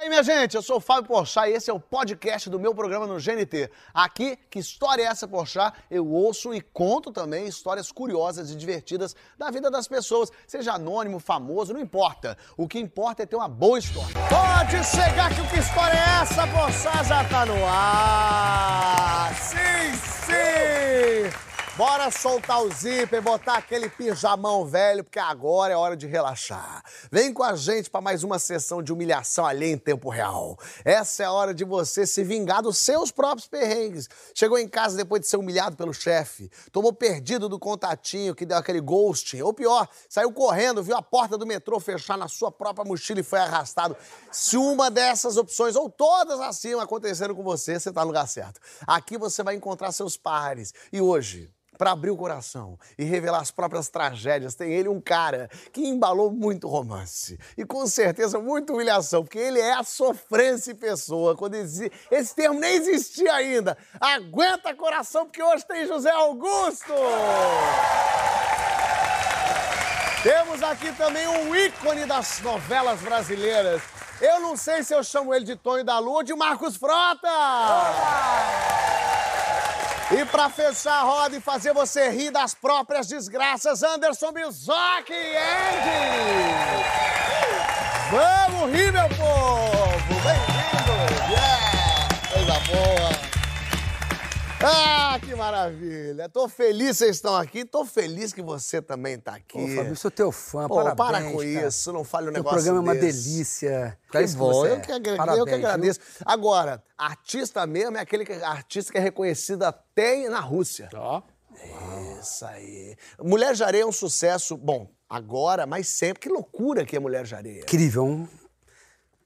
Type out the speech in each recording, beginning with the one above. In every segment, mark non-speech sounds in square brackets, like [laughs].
E aí, minha gente, eu sou o Fábio Porchat e esse é o podcast do meu programa no GNT. Aqui, que história é essa, Porchat? Eu ouço e conto também histórias curiosas e divertidas da vida das pessoas, seja anônimo, famoso, não importa. O que importa é ter uma boa história. Pode chegar que o que história é essa, Porchat? Já tá no ar! Sim, sim! Bora soltar o zíper, botar aquele pijamão velho, porque agora é hora de relaxar. Vem com a gente para mais uma sessão de humilhação alheia em tempo real. Essa é a hora de você se vingar dos seus próprios perrengues. Chegou em casa depois de ser humilhado pelo chefe, tomou perdido do contatinho que deu aquele ghosting, ou pior, saiu correndo, viu a porta do metrô fechar na sua própria mochila e foi arrastado. Se uma dessas opções, ou todas acima, aconteceram com você, você tá no lugar certo. Aqui você vai encontrar seus pares. E hoje, para abrir o coração e revelar as próprias tragédias, tem ele um cara que embalou muito romance e com certeza muita humilhação, porque ele é a sofrência pessoa. Quando esse, esse termo nem existia ainda. Aguenta coração, porque hoje tem José Augusto! Temos aqui também um ícone das novelas brasileiras. Eu não sei se eu chamo ele de Tonho da Lua ou de Marcos Frota! Olá! E para fechar a roda e fazer você rir das próprias desgraças, Anderson Bizoc e Andy! Vamos rir, meu povo! Ah, que maravilha! Tô feliz que vocês estão aqui, tô feliz que você também tá aqui. Ô, Fabio, sou teu fã, Pô, parabéns, para com cara. isso, não fale um Teu negócio programa é uma desse. delícia. Que É bom, eu que, Parabéns, eu que viu? agradeço. Agora, artista mesmo é aquele que- artista que é reconhecido até na Rússia. Ó. Isso aí. Mulher de Areia é um sucesso, bom, agora, mas sempre. Que loucura que é Mulher de Areia. Incrível, um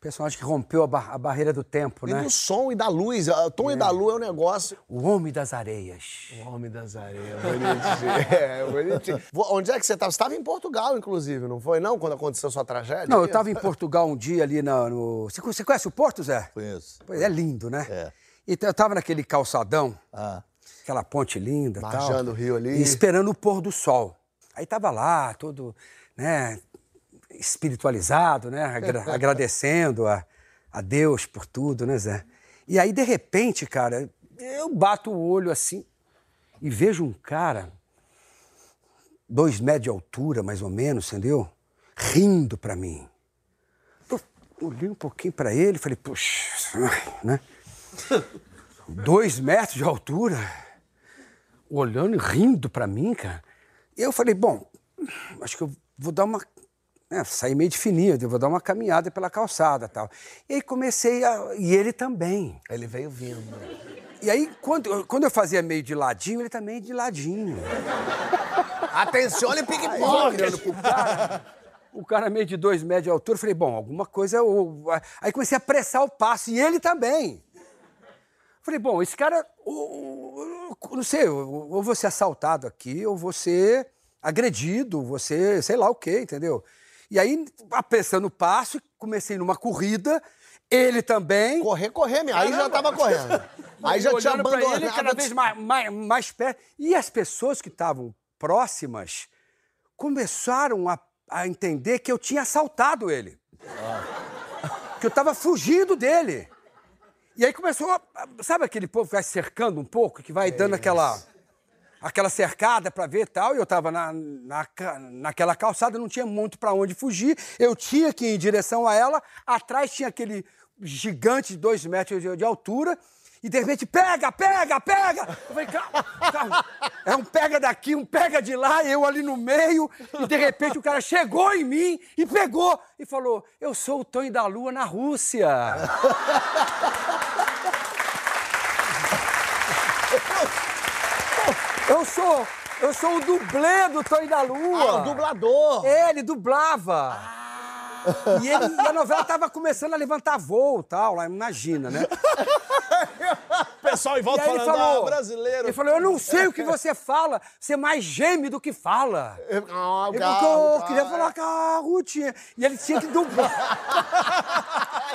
personagem que rompeu a, bar- a barreira do tempo, E né? do som e da luz. O tom e da lua é um negócio. O Homem das Areias. O Homem das Areias, bonitinho. [laughs] é, bonitinho. Onde é que você estava? Você estava em Portugal, inclusive, não foi, não? Quando aconteceu sua tragédia? Não, eu estava em Portugal um dia ali na- no... Você, você conhece o Porto, Zé? Conheço. Pois é lindo, né? É. Então eu estava naquele calçadão, Ah, aquela ponte linda e tal. Marjando o rio ali. E esperando o pôr do sol. Aí tava lá, todo, né, espiritualizado, né, agra- [laughs] agradecendo a, a Deus por tudo, né, Zé? E aí, de repente, cara, eu bato o olho assim e vejo um cara, dois metros de altura, mais ou menos, entendeu? Rindo pra mim. Eu olhei um pouquinho pra ele e falei, puxa, né? [laughs] Dois metros de altura, olhando e rindo pra mim, cara. E eu falei, bom, acho que eu vou dar uma. Né, sair meio de fininho, eu vou dar uma caminhada pela calçada tal. E aí comecei a. E ele também. Ele veio vindo. E aí, quando, quando eu fazia meio de ladinho, ele também de ladinho. [laughs] Atenção, e Aí, pique-poque! olhando pro cara, o cara meio de dois metros de altura, eu falei, bom, alguma coisa. Eu... Aí comecei a pressar o passo, e ele também. Falei, bom, esse cara, ou- ou- não sei, ou ou vou ser assaltado aqui, ou vou ser agredido, ser sei lá o quê, entendeu? E aí, apressando o passo, comecei numa corrida, ele também. Correr, correr mesmo. Aí já tava correndo. [laughs] Aí já tinha pra abandonado. ele cada vez mais, mais, mais perto. E as pessoas que estavam próximas começaram a, a entender que eu tinha assaltado ele. Que eu estava fugindo dele. E aí começou, a, sabe aquele povo que vai cercando um pouco, que vai dando aquela aquela cercada para ver tal, e eu estava na, na, naquela calçada, não tinha muito para onde fugir, eu tinha que ir em direção a ela, atrás tinha aquele gigante de dois metros de, de altura, e de repente, pega, pega, pega! Eu falei, calma, calma. É um pega daqui, um pega de lá, eu ali no meio, e de repente o cara chegou em mim e pegou e falou: Eu sou o Tonho da Lua na Rússia. Eu sou, eu sou o dublê do Tonho da Lua. Ah, o dublador. Ele dublava. E, ele, e a novela tava começando a levantar voo e tal, lá, imagina, né? [laughs] Pessoal, em E volta ele falando, falou, ah, brasileiro. ele falou, eu não sei o que você fala, você mais geme do que fala. Ah, Eu, calma, eu queria calma. falar com a Ruth. E ele tinha que dublar.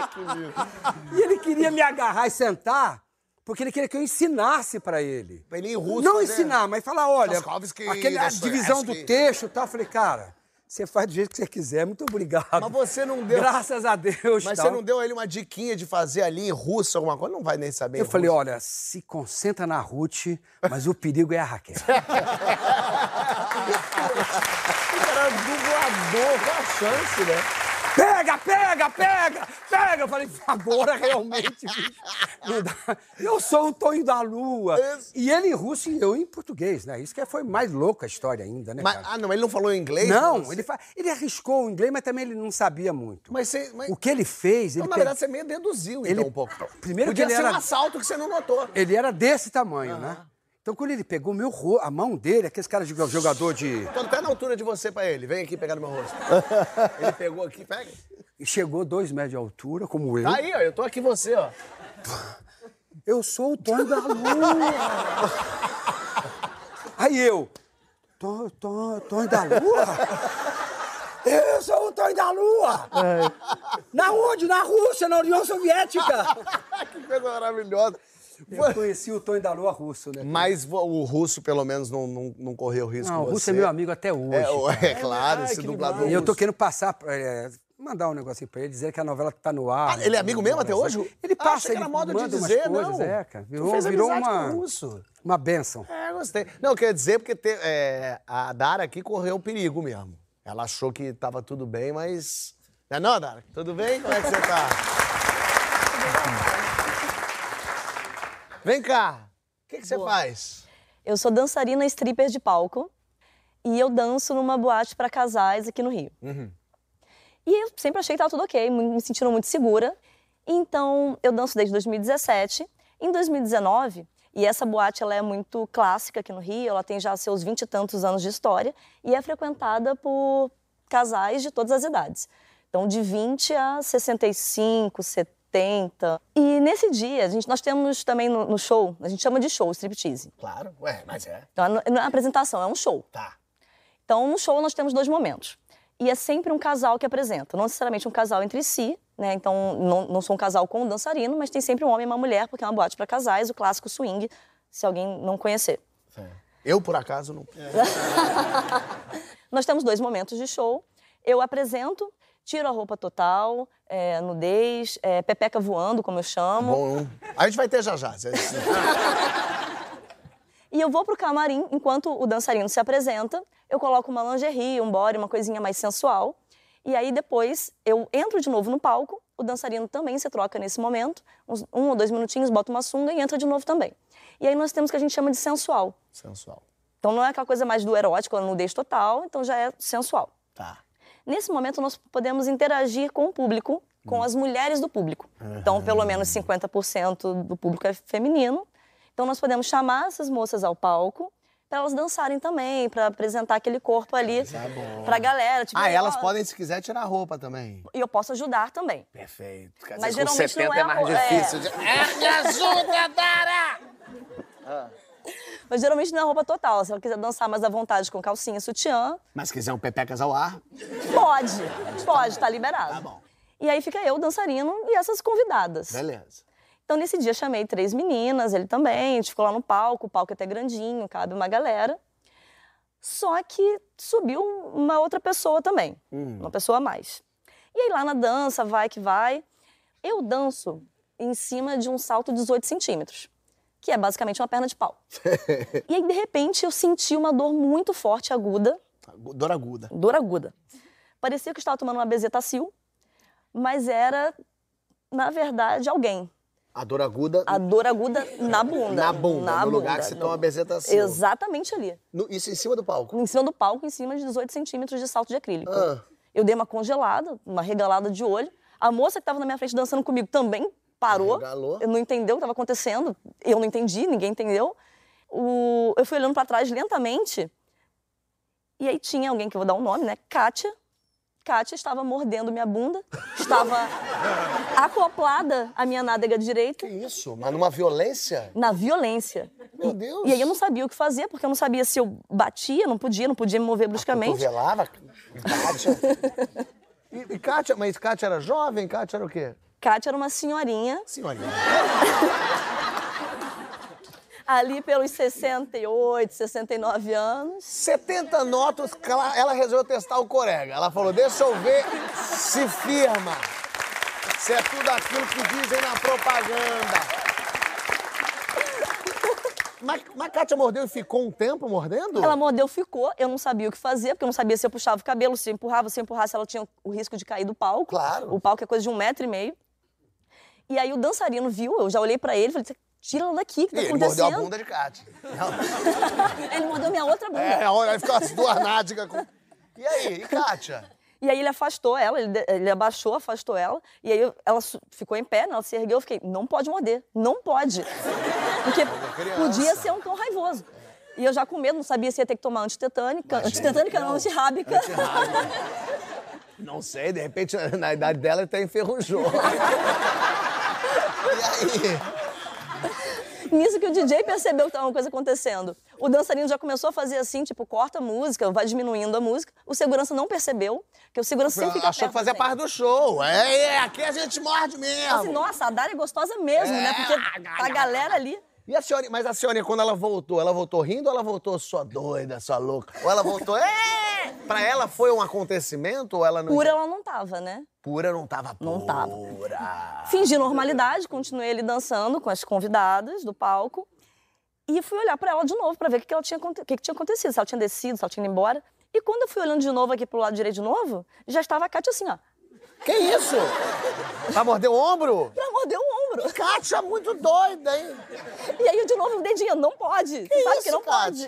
[laughs] e ele queria me agarrar e sentar, porque ele queria que eu ensinasse pra ele. Pra ele em russo Não fazer- ensinar, mas falar, olha, aquela divisão do texto e tal. Eu falei, cara, você faz do jeito que você quiser, muito obrigado. Mas você não deu. Graças a Deus. Mas tal. você não deu a ele uma diquinha de fazer ali em russo alguma coisa? Não vai nem saber. Eu falei, russo. olha, se concentra na Ruth, mas o perigo é a Raquel. [laughs] Era dublador, qual a chance, né? Pega, pega, pega, pega! Eu falei, agora realmente, bicho. Eu sou o Tonho da Lua. E ele em russo e eu em português, né? Isso que foi mais louca a história ainda, né, Mas, ah, não, ele não falou inglês? Não, Mas- ele, fa- ele arriscou o inglês, mas também ele não sabia muito. Mas você. Mas... O que ele fez, ele, Então, na pe- verdade, você meio deduziu, Ele- então, um pouco. Primeiro Podia que ele ser era- um assalto que você não notou. ele era desse tamanho, né? Então, quando ele pegou meu ro... a mão dele, aqueles caras de jogador de. Tô até na altura de você pra ele. Vem aqui pegar no meu rosto. [laughs] ele pegou aqui, pega. E chegou dois metros de altura, como eu. Tá aí, ó. Eu tô aqui você, ó. Eu sou o Tonho da Lua. Aí eu, Tonho, Tonho, Tonho da Lua? Eu sou o Tonho da Lua! Na onde? Na Rússia, na União Soviética! [laughs] que coisa maravilhosa. Eu conheci o Tonho da Lua russo, né? Mas o russo, pelo menos, não, não, não correu risco Não, o russo você. é meu amigo até hoje. É, o- é claro, esse dublador E eu tô querendo passar, é, mandar um negocinho pra ele, dizer que a novela tá no ar. Ah, ele é amigo mesmo até hoje? Ele Ah, passa, que ele era modo de manda umas dizer, coisas, não. é, cara. Tu Virou, fez virou uma, com o russo. uma benção. É, gostei. Não, quer dizer porque te- é, a Dara aqui correu perigo mesmo. Ela achou que tava tudo bem, mas... Não é não, Dara? Tudo bem? Como é que você tá? Vem cá. O que, que você faz? Eu sou dançarina stripper de palco e eu danço numa boate para casais aqui no Rio. E eu sempre achei que estava tudo ok, me sentindo muito segura. Então, eu danço desde 2017. Em 2019, e essa boate ela é muito clássica aqui no Rio, ela tem já seus vinte e tantos anos de história e é frequentada por casais de todas as idades. Então, de 20 a 65, 70. E nesse dia, a gente, nós temos também no, no show, a gente chama de show, striptease. Claro. Ué, mas é. Então, não não é apresentação, é um show. Tá. Então, no show nós temos dois momentos. E é sempre um casal que apresenta, não necessariamente um casal entre si, né? Então, não, não sou um casal com um dançarino, mas tem sempre um homem e uma mulher, porque é uma boate para casais, o clássico swing, se alguém não conhecer. Eu, por acaso, não... [laughs] Nós temos dois momentos de show. Eu apresento, tiro a roupa total, é, nudez, é, pepeca voando, como eu chamo. Bom, a gente vai ter já já. [laughs] E eu vou pro camarim, enquanto o dançarino se apresenta, eu coloco uma lingerie, um body, uma coisinha mais sensual. E aí depois eu entro de novo no palco, o dançarino também se troca nesse momento, uns um ou dois minutinhos, bota uma sunga e entra de novo também. E aí nós temos o que a gente chama de sensual. Sensual. Então não é aquela coisa mais do erótico, a nudez total, então já é sensual. Tá. Nesse momento, nós podemos interagir com o público, com as mulheres do público. Então, pelo menos 50% do público é feminino. Então, nós podemos chamar essas moças ao palco para elas dançarem também, para apresentar aquele corpo ali para a galera. Tipo, Ah, elas ó, podem, se quiser, tirar a roupa também. E eu posso ajudar também. Perfeito. Quer Mas dizer, com geralmente 70 não é é mais a- é. difícil. de- É, me ajuda, Dara! Mas geralmente não é roupa total. Se ela quiser dançar mais à vontade com calcinha sutiã, Mas se quiser um pepecas ao ar, pode. Pode, tá liberado. Tá bom. E aí fica eu, dançarino, e essas convidadas. beleza. Então, nesse dia, chamei três meninas, ele também, a gente ficou lá no palco, o palco é até grandinho, cabe uma galera. Só que subiu uma outra pessoa também, uma pessoa a mais. E aí, lá na dança, vai que vai, eu danço em cima de um salto de 18 centímetros, que é basicamente uma perna de pau. [laughs] e aí, de repente, eu senti uma dor muito forte, aguda, Dor aguda. dor aguda. Parecia que eu estava tomando uma bezetacil, mas era, na verdade, alguém. A dor aguda A dor aguda na bunda. na bunda, na no lugar bunda, que se no- toma bezetacil. Exatamente ali. No- isso em cima do palco. Em cima do palco, em cima de 18 centímetros de salto de acrílico. Ah. Eu dei uma congelada, uma regalada de olho. A moça que estava na minha frente dançando comigo também parou. Regalou. Eu não entendeu o que estava acontecendo. Eu não entendi, ninguém entendeu. O- Eu fui olhando para trás lentamente. E aí tinha alguém que eu vou dar um nome, né? Kátia. Kátia estava mordendo minha bunda, estava [laughs] acoplada à minha nádega direita. Que isso? Mas numa violência? na violência. Meu E- Deus. E aí eu não sabia o que fazer, porque eu não sabia se eu batia, não podia, não podia me mover bruscamente. Cotovelava? Kátia. E, e Kátia, mas Kátia era jovem? Kátia era o quê? Kátia era uma senhorinha. Senhorinha. [laughs] Ali pelos 68, 69 anos. 70 notas, ela resolveu testar o Corega. Ela falou, deixa eu ver se firma. Se é tudo aquilo que dizem na propaganda. [laughs] Mas, mas Kátia mordeu e ficou um tempo mordendo? Ela mordeu, ficou. Eu não sabia o que fazer, porque eu não sabia se eu puxava o cabelo, se eu empurrava, se eu empurrasse, ela tinha o risco de cair do palco. Claro. O palco é coisa de um metro e meio. E aí o dançarino viu, eu já olhei pra ele e falei, tira ela daqui, que E tá ele mordeu acontecendo? a bunda de Kátia. [laughs] Ele mordeu minha outra bunda. É, aí ficou as duas nádegas com... E aí, e Kátia? E aí ele afastou ela, ele, ele abaixou, afastou ela. E aí ela ficou em pé, né, ela se ergueu. Eu fiquei, não pode morder, não pode. Porque podia ser um cão raivoso. E eu já com medo, não sabia se ia ter que tomar antitetânica. Antitetânica não, antirrábica. Não sei, de repente na idade dela ele até enferrujou. [laughs] e aí? Nisso que o DJ percebeu que estava uma coisa acontecendo. O dançarino já começou a fazer assim, tipo, corta a música, vai diminuindo a música. O segurança não percebeu, que o segurança sempre fica Achou perto que fazia parte do show. É, é, aqui a gente morde mesmo. Assim, nossa, a Dara é gostosa mesmo, É. né? Porque a galera ali... E a senhora, mas a senhora, quando ela voltou, ela voltou rindo ou ela voltou só doida, só louca? Ou ela voltou, [laughs] é! Pra ela foi um acontecimento ou ela não... Pura ela não tava, né? Pura não tava pura. Não tava. Fingi normalidade, continuei ali dançando com as convidadas do palco. E fui olhar pra ela de novo pra ver o que, que, ela tinha, o que, que tinha acontecido, se ela tinha descido, se ela tinha ido embora. E quando eu fui olhando de novo aqui pro lado direito de novo, já estava a Kátia assim, ó. Que isso? Pra morder o ombro? Pra morder o ombro. Kátia, muito doida, hein? E aí eu de novo o dedinho, não pode. Que Sabe isso, que não pode.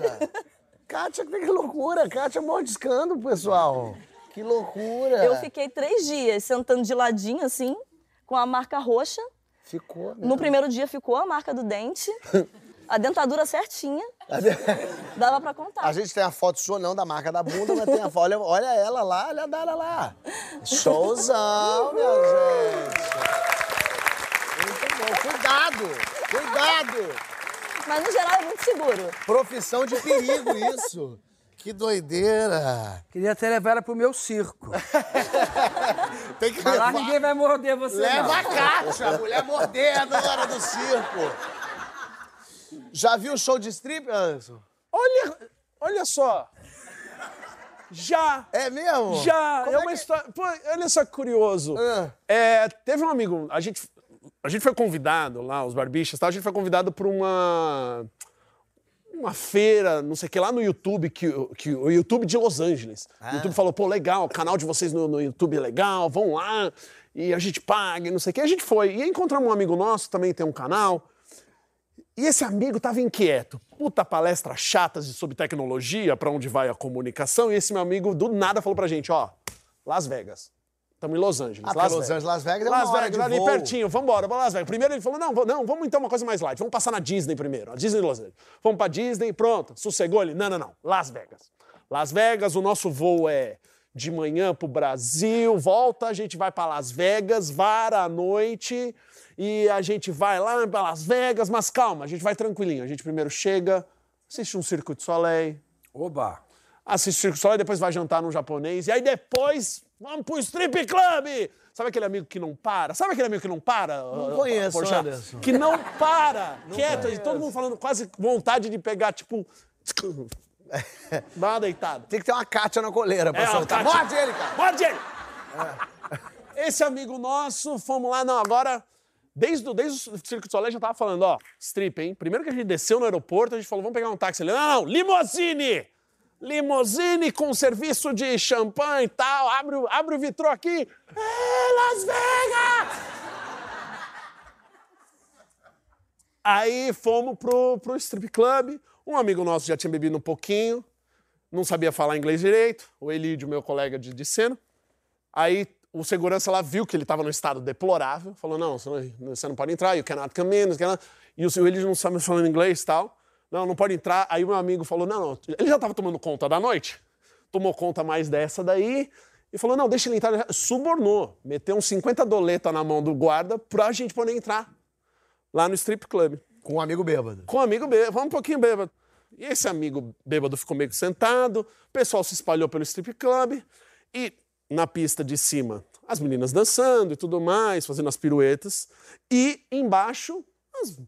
Kátia? Que loucura. Kátia mordiscando, pessoal. Que loucura. Eu fiquei três dias sentando de ladinho, assim, com a marca roxa. Ficou, né? No primeiro dia ficou a marca do dente, a dentadura certinha, dava pra contar. A gente tem a foto sua, não, da marca da bunda, mas tem a foto. Olha, olha ela lá, olha a Dara lá. Showzão, minha gente. Muito bom. Cuidado, cuidado. Mas no geral é muito seguro. Profissão de perigo isso. Que doideira. Queria até levar ela pro meu circo. [laughs] Tem que Lá levar. ninguém vai morder você, Leva não. a Kátia, a mulher mordendo na hora do circo. Já viu o show de strip, Anderson? Olha, olha só. Já. É mesmo? Já. Como é é uma que- história. Pô, olha só que curioso. Ah. É, teve um amigo. A gente, a gente foi convidado lá, os barbichas, tal, a gente foi convidado para uma. Uma feira, não sei o que, lá no YouTube, que, o- que, o YouTube de Los Angeles. O YouTube falou, pô, legal, o canal de vocês no, no YouTube é legal, vão lá, e a gente paga, e não sei o que. A gente foi. E encontramos um amigo nosso, também tem um canal. E esse amigo tava inquieto. Puta palestra chatas de- sobre tecnologia, pra onde vai a comunicação. E esse meu amigo do nada falou pra gente, ó, Las Vegas. Estamos em Los Angeles. Ah, porque Los Angeles, Las Vegas é uma Las hora Vegas, de ali voo. pertinho, vambora, vamos Las Vegas. Primeiro ele falou, não, vamos- não, vamos então uma coisa mais light. Vamos passar na Disney primeiro. A Disney Los Angeles. Vamos pra Disney, pronto. Sossegou ele? Não, não, não. Las Vegas. Las Vegas, o nosso voo é de manhã pro Brasil, volta, a gente vai pra Las Vegas, vara à noite e a gente vai lá pra Las Vegas, mas calma, a gente vai tranquilinho. A gente primeiro chega, assiste um Circo de Soleil, Oba. assiste o Circo de Soleil, depois vai jantar num japonês, e aí depois vamos pro strip club! Sabe aquele amigo que não para? Sabe aquele amigo que não para? Não conheço, Anderson. Que não para, [laughs] quieto, e todo mundo falando quase vontade de pegar, tipo... [laughs] Dá uma deitada. Tem que ter uma Kátia na coleira pra É, soltar. Morde ele, cara. Morde ele! Esse amigo nosso, fomos lá, não, agora... Desde, o- desde o Circo de Soleil já tava falando, ó, strip, hein? Primeiro que a gente desceu no aeroporto, a gente falou, vamos pegar um táxi. Ele, não, não, limousine! Limousine com serviço de champanhe e tal, abre, o- abre o vitrô aqui. É, Las Vegas! Aí fomos pro, pro strip club. Um amigo nosso já tinha bebido um pouquinho, não sabia falar inglês direito, o Elídio, meu colega de, de cena. Aí o segurança lá viu que ele estava num estado deplorável, falou: não, você não, você não pode entrar, you cannot come in. you cannot-" E o Elídio não sabe falando inglês e tal. Não, não pode entrar. Aí o meu amigo falou: não, não. Ele já estava tomando conta da noite, tomou conta mais dessa daí. E falou: não, deixa ele entrar. Subornou, meteu uns 50 doleta na mão do guarda pra gente poder entrar lá no strip club Com um amigo bêbado. com um amigo bêbado, vamos um pouquinho bêbado. E esse amigo bêbado ficou meio sentado, o pessoal se espalhou pelo strip club e na pista de cima as meninas dançando e tudo mais, fazendo as piruetas, e embaixo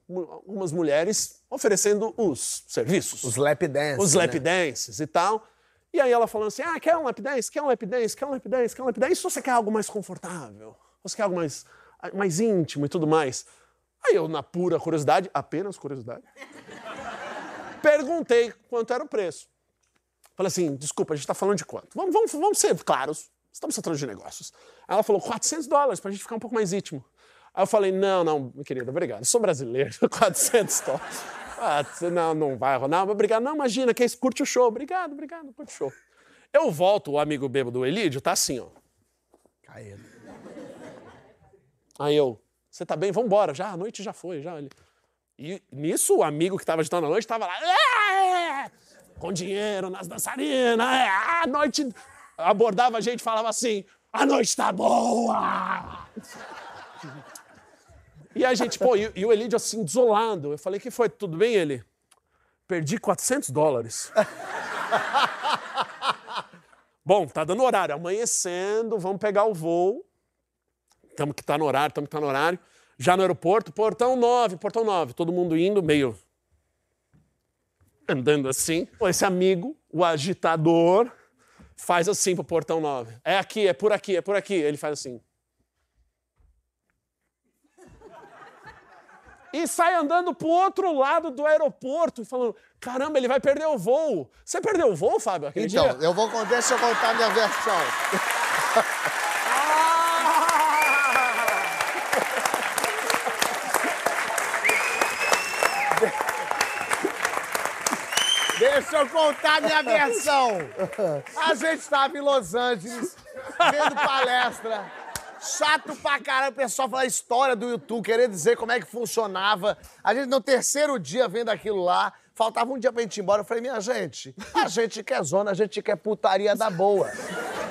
umas, umas mulheres oferecendo os serviços. Os lap dance. os né? lap dances e tal. E aí ela falando assim: ah, quer um lap dance? Quer um lap dance? Quer um lap dance? Quer um lap dance? Ou você quer algo mais confortável? Ou você quer algo mais, mais íntimo e tudo mais? Aí eu, na pura curiosidade, apenas curiosidade, [laughs] perguntei quanto era o preço. Falei assim: desculpa, a gente tá falando de quanto? Vamos, vamos, vamos ser claros. Estamos tratando de negócios. Aí ela falou: 400 dólares pra gente ficar um pouco mais íntimo. Aí eu falei: não, não, querida, obrigado. Eu sou brasileiro, [laughs] 400 dólares. Ah, não, não vai rolar. Obrigado. Não, imagina, que curte o show. Obrigado, obrigado, curte o show. Eu volto, o amigo bêbado do Elídio tá assim, ó. Caído. Aí eu, você tá bem? Vambora, já, a noite já foi, já. Ele- E nisso, o amigo que tava agitando a noite tava lá, "É!" com dinheiro nas dançarinas, é, a noite. Abordava a gente e falava assim: a noite tá boa! E a gente, pô, e, e o Elídio assim, desolado. Eu falei: que foi? Tudo bem? Ele, perdi 400 dólares. [laughs] Bom, tá dando horário, amanhecendo, vamos pegar o voo. Tamo que tá no horário, tamo que tá no horário. Já no aeroporto, portão 9, portão 9. Todo mundo indo, meio. andando assim. Esse amigo, o agitador, faz assim pro portão 9. É aqui, é por aqui, é por aqui. Ele faz assim. E sai andando pro outro lado do aeroporto, falando: caramba, ele vai perder o voo. Você perdeu o voo, Fábio, aquele Então, dia? eu vou contar, deixa eu contar a minha versão. [laughs] Deixa eu contar a minha versão. A gente estava em Los Angeles, vendo palestra. Chato pra caramba, o pessoal falar a história do YouTube, querer dizer como é que funcionava. A gente, no terceiro dia, vendo aquilo lá, faltava um dia pra gente ir embora. Eu falei, minha gente, a [laughs] gente quer zona, a gente quer putaria da boa.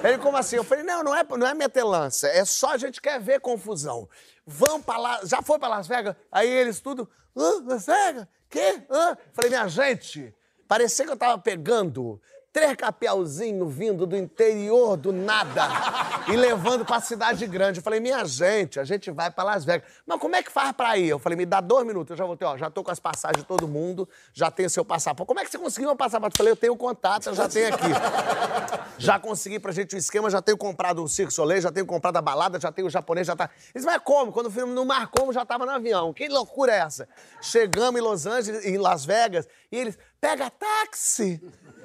Ele, como assim? Eu falei, não, não é, não é metelança, é só a gente quer ver confusão. Vamos pra lá, já foi pra Las Vegas? Aí eles tudo, hã, Las Vegas? Quê? Hã? Falei, minha gente, parecia que eu tava pegando três capelzinhos vindo do interior do nada e levando pra cidade grande. Eu falei, minha gente, a gente vai pra Las Vegas. Mas como é que faz pra ir? Eu falei, me dá dois minutos, eu já voltei, ó, já tô com as passagens de todo mundo, já tenho seu passaporte. Como é que você conseguiu meu passaporte? Eu falei, eu tenho contato, eu já tenho aqui. [laughs] Já consegui pra gente o esquema, já tenho comprado o Cirque Soleil, já tenho comprado a balada, já tenho o japonês, já tá... Eles, mas como? Quando o filme não marcou, já tava no avião. Que loucura é essa? Chegamos em Los Angeles, em Las Vegas, e eles, pega táxi!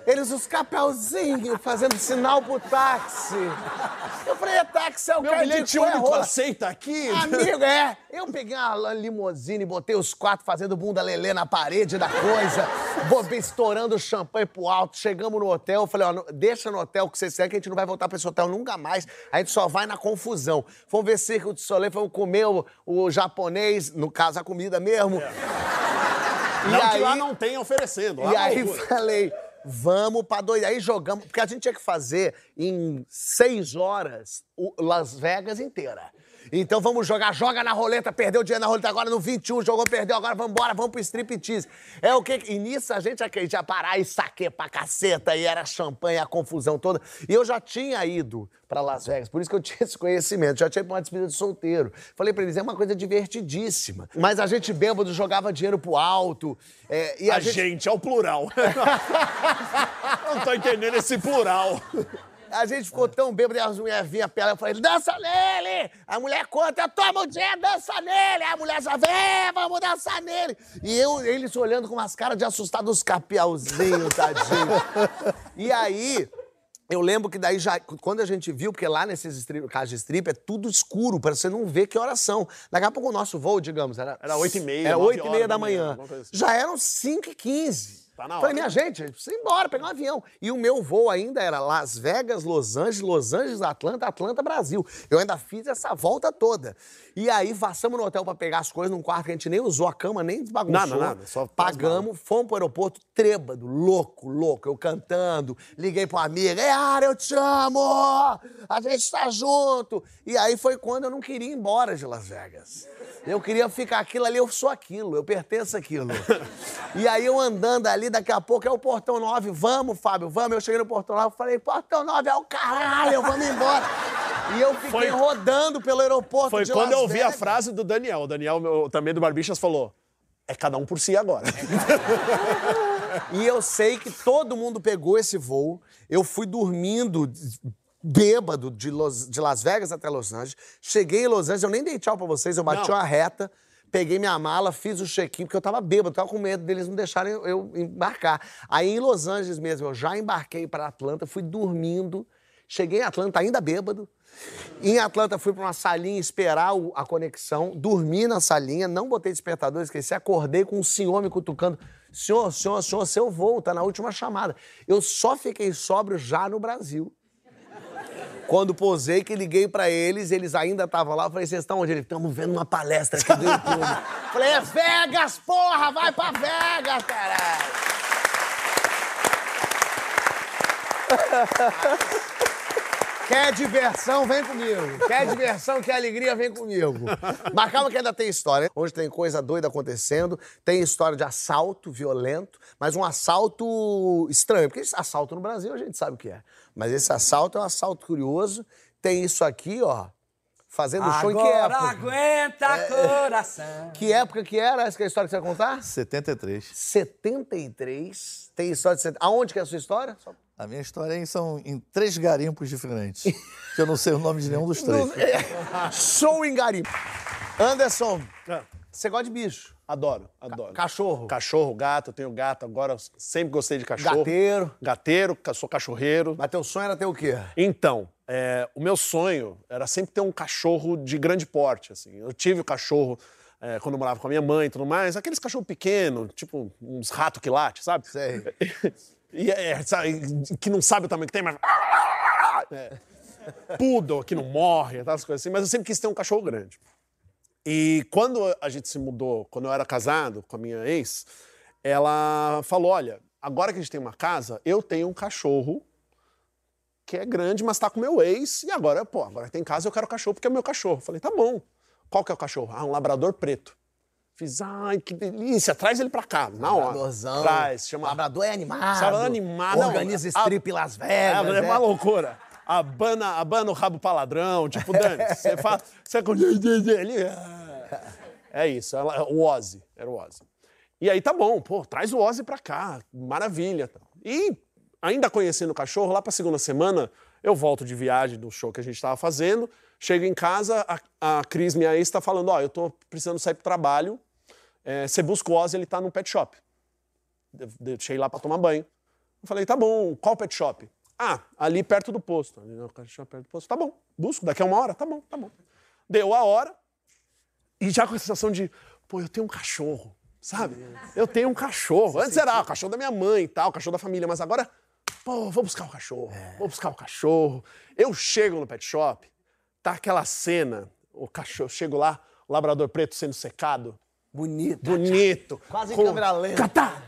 Eles, os capelzinhos, fazendo sinal pro táxi. Eu falei, é táxi, é o Meu cara bilhete de é único aceita aqui? Amigo, é. Eu peguei uma limusine, botei os quatro fazendo bunda lelê na parede da coisa, botei estourando champanhe pro alto. Chegamos no hotel, eu falei, ó, deixa no hotel que vocês querem, que a gente não vai voltar pra esse hotel nunca mais. A gente só vai na confusão. Fomos ver Circo de Soleil, fomos comer o, o japonês, no caso, a comida mesmo. E Não que aí- lá não tenha oferecendo. e é aí loucura. falei, vamos pra dois. Aí jogamos, porque a gente tinha que fazer em seis horas o Las Vegas inteira. Então vamos jogar, joga na roleta, perdeu dinheiro na roleta agora no 21, jogou, perdeu, agora vamos embora, vamos pro striptease. É o que. E nisso a gente acredita parar e saque pra caceta, e era champanhe, a confusão toda. E eu já tinha ido pra Las Vegas, por isso que eu [laughs] tinha esse conhecimento, já tinha ido pra uma despedida de solteiro. Falei pra eles, é uma coisa divertidíssima. Mas a gente bêbado jogava dinheiro pro alto. é, e a, A gente é o plural. [laughs] não tô entendendo esse plural. A gente ficou tão bêbado e as mulheres vinham pela. Eu falei, dança nele! A mulher conta, toma o dinheiro, dança nele! A mulher já vem, vamos dançar nele! E eu, eles olhando com umas caras de assustado, os capialzinhos, tadinho. [laughs] e aí, eu lembro que daí já, quando a gente viu, porque lá nesses strip, de strip é tudo escuro, para você não ver que horas são. Daqui a pouco o nosso voo, digamos, era. Era oito e meia, Era oito e meia horas da manhã, manhã. assim. Já eram 5 e 15 Tá na Falei, hora. minha gente, precisa ir embora, pegar um avião. E o meu voo ainda era Las Vegas, Los Angeles, Los Angeles, Atlanta, Atlanta, Brasil. Eu ainda fiz essa volta toda. E aí, passamos no hotel pra pegar as coisas num quarto que a gente nem usou a cama, nem desbagunçou. Nada, nada, só Pagamos, fomos pro aeroporto, trêbado, louco, louco. Eu cantando, liguei pra uma amiga, Yara, eu te amo! A gente tá junto! E aí foi quando eu não queria ir embora de Las Vegas. Eu queria ficar aquilo ali, eu sou aquilo, eu pertenço àquilo. [laughs] E aí eu andando ali, daqui a pouco é o portão 9, vamos, Fábio, vamos. Eu cheguei no portão 9, falei, portão 9 é o caralho, vamos embora. [laughs] E eu fiquei Foi- rodando pelo aeroporto Foi de quando Las eu ouvi a frase do Daniel. O Daniel, meu, também do Barbixas, falou: É cada um por si agora. [laughs] E eu sei que todo mundo pegou esse voo. Eu fui dormindo bêbado de, Los- de Las Vegas até Los Angeles. Cheguei em Los Angeles, eu nem dei tchau pra vocês, eu bati Não. uma reta, peguei minha mala, fiz o check-in, porque eu tava bêbado, tava com medo deles não deixarem eu, embarcar. Aí em Los Angeles mesmo, eu já embarquei para Atlanta, fui dormindo. Cheguei em Atlanta ainda bêbado. Em Atlanta fui para uma salinha esperar a conexão, dormi na salinha, não botei despertador, esqueci, acordei com um senhor me cutucando. Senhor, senhor, senhor, seu voo, tá na última chamada. Eu só fiquei sóbrio já no Brasil. Quando posei, que liguei pra eles, eles ainda estavam lá. Eu falei, vocês estão onde? Eles, estamos vendo uma palestra aqui do YouTube. [laughs] falei, é Vegas, porra! Vai pra Vegas, caralho! [laughs] Quer diversão, vem comigo. Quer diversão, quer alegria, vem comigo. Mas calma que ainda tem história. Hoje tem coisa doida acontecendo. Tem história de assalto violento, mas um assalto estranho. Porque esse assalto no Brasil a gente sabe o que é. Mas esse assalto é um assalto curioso. Tem isso aqui, ó. Fazendo show em que Agora época? aguenta coração. Que época que era? Essa que é a história que você vai contar? 73. 73. Tem história de 70. Aonde que é a sua história? Só- A minha história aí são em três garimpos diferentes. [laughs] que eu não sei o nome de nenhum dos três. No- é, Show em garimpo. Anderson, Ah. você gosta de bicho? Adoro, adoro. Cachorro? Cachorro, gato, eu tenho gato agora, eu sempre gostei de cachorro. Gateiro. Gateiro, ca- sou cachorreiro. Mas teu sonho era ter o quê? Então, é, o meu sonho era sempre ter um cachorro de grande porte, assim. Eu tive o cachorro é, quando eu morava com a minha mãe e tudo mais, aqueles cachorro pequeno, tipo uns ratos que late, sabe? Sei. [laughs] E é, sabe, que não sabe o tamanho que tem, mas... É. Poodle, que não morre, aquelas coisas assim. Mas eu sempre quis ter um cachorro grande. E quando a gente se mudou, quando eu era casado com a minha ex, ela falou: olha, agora que a gente tem uma casa, eu tenho um cachorro que é grande, mas tá com meu ex, e agora, pô, agora tem casa, eu quero cachorro porque é meu cachorro. Falei, tá bom. Qual que é o cachorro? Ah, um labrador preto. Fiz, ai, que delícia, traz ele pra cá, na hora. Labradorzão. Traz, chama... Labrador é animado. Sabe, animado. não, Organiza a- strip em Las É, Vegas. é uma loucura. Abana, abana o rabo pra ladrão, tipo, Dani, você fala. Você ele. É isso, ela- o Ozzy, era o Ozzy. E aí tá bom, pô, traz o Ozzy pra cá, maravilha. E ainda conhecendo o cachorro, lá pra segunda semana, eu volto de viagem do show que a gente tava fazendo, chego em casa, a, a Cris, minha ex, tá falando: ó, eu tô precisando sair pro trabalho, é, você busca o Ozzy, ele tá no pet shop. De- Deixei lá pra tomar banho. Eu falei, tá bom, qual pet shop? Ah, ali perto do posto. Ali no pet shop perto do posto. Tá bom, busco, daqui a uma hora, tá bom, tá bom. Deu a hora, e já com a sensação de, pô, eu tenho um cachorro, sabe? Eu tenho um cachorro. Antes era ah, o cachorro da minha mãe e tal, o cachorro da família, mas agora, pô, vou buscar o cachorro, vou buscar o cachorro. Eu chego no pet shop, tá aquela cena, o cachorro, eu chego lá, o labrador preto sendo secado, Bonito. bonito. [laughs] Quase com- câmera lenta. Catá.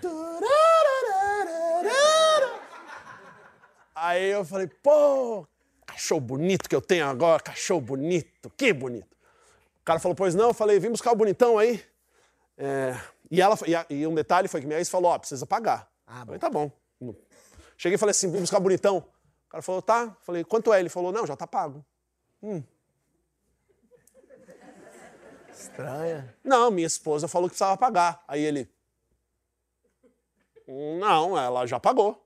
Aí eu falei, pô, cachorro bonito que eu tenho agora, cachorro bonito, que bonito. O cara falou, pois não, eu falei, vim buscar o bonitão aí. É, e, ela, e, a- e um detalhe foi que minha ex falou, ó, precisa pagar. Ah, Eu falei, tá bom. Cheguei e falei assim, vim buscar o bonitão. O cara falou, tá. Falei, quanto é? Ele falou, não, já tá pago. Estranha. Não, minha esposa falou que precisava pagar. Aí ele. Não, ela já pagou.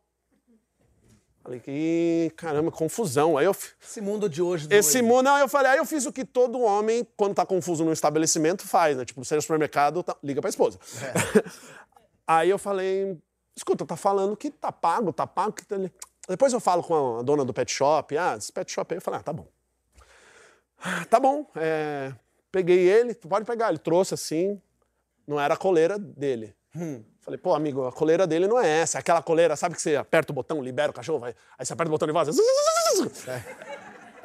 Falei que caramba, confusão. Aí eu. Esse mundo de hoje. Esse mundo, não, eu falei, aí eu fiz o que todo homem, quando tá confuso no estabelecimento, faz, né? Tipo, você no supermercado, tá- liga pra esposa. [laughs] aí eu falei, escuta, tá falando que tá pago, tá pago. Que tá... ali." Depois eu falo com a dona do pet shop, ah, esse pet shop aí, eu falei, ah, tá bom. "Ah, Tá bom, é, peguei ele, pode pegar. Ele trouxe assim, não era a coleira dele. Falei, pô, amigo, a coleira dele não é essa. É aquela coleira, sabe que você aperta o botão, libera o cachorro, vai, aí você aperta o botão e vaza.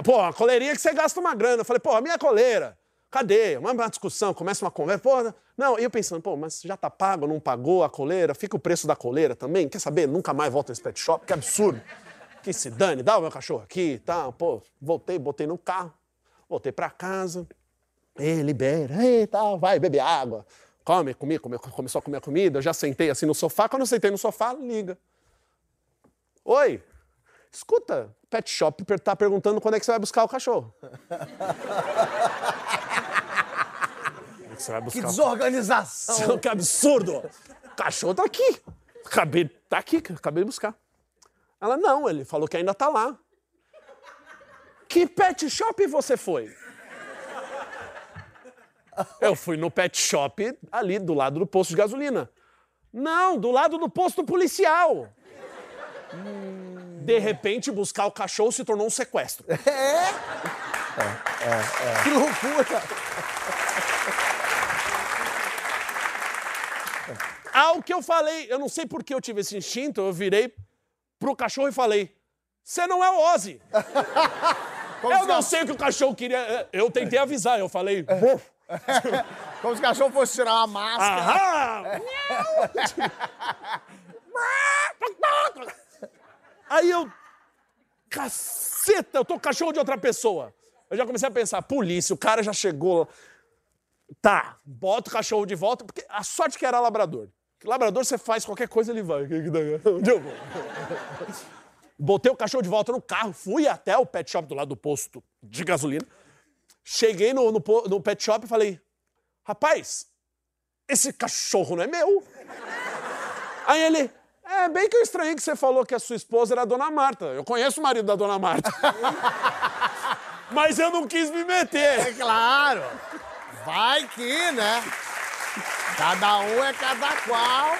Pô, a coleirinha que você gasta uma grana. Eu falei, pô, a minha coleira, cadê? Uma, uma discussão, começa uma conversa. Pô, não, e eu pensando, pô, mas já tá pago, não pagou a coleira? Fica o preço da coleira também? Quer saber? Nunca mais volto nesse pet shop, que absurdo. Que se dane, dá o meu cachorro aqui e tal. Pô, voltei, botei no carro, voltei pra casa. Ei, libera, ei, tal, vai, bebe água. Come, comi, come, começou a comer comida. Eu já sentei assim no sofá. Quando eu sentei no sofá, liga. Oi, escuta, pet shop tá perguntando quando é que você vai buscar o cachorro. Vai Que buscar. desorganização. Que absurdo! O cachorro tá aqui. Acabei, tá aqui, acabei de buscar. Ela, não, ele falou que ainda tá lá. Que pet shop você foi? Eu fui no pet shop ali do lado do posto de gasolina. Não, do lado do posto policial. De repente, buscar o cachorro se tornou um sequestro. Que loucura. Ao que eu falei, eu não sei por que eu tive esse instinto, eu virei pro cachorro e falei: Você não é o Ozzy. [laughs] Como eu não sei o que o cachorro queria. Eu tentei avisar, eu falei. "Buf." [laughs] Como se o cachorro fosse tirar uma máscara. Aham! [laughs] Aí eu. Caceta, eu tô cachorro de outra pessoa. Eu já comecei a pensar, polícia, o cara já chegou. Tá, bota o cachorro de volta, porque a sorte que era labrador. Labrador você faz qualquer coisa, ele vai. Onde [laughs] eu vou? Botei o cachorro de volta no carro, fui até o pet shop do lado do posto de gasolina. Cheguei no, no no pet shop e falei: Rapaz, esse cachorro não é meu. Aí ele, é bem que eu estranhei que você falou que a sua esposa era a dona Marta. Eu conheço o marido da dona Marta. [laughs] Mas eu não quis me É meter. claro. Vai que, né? Cada um é cada qual.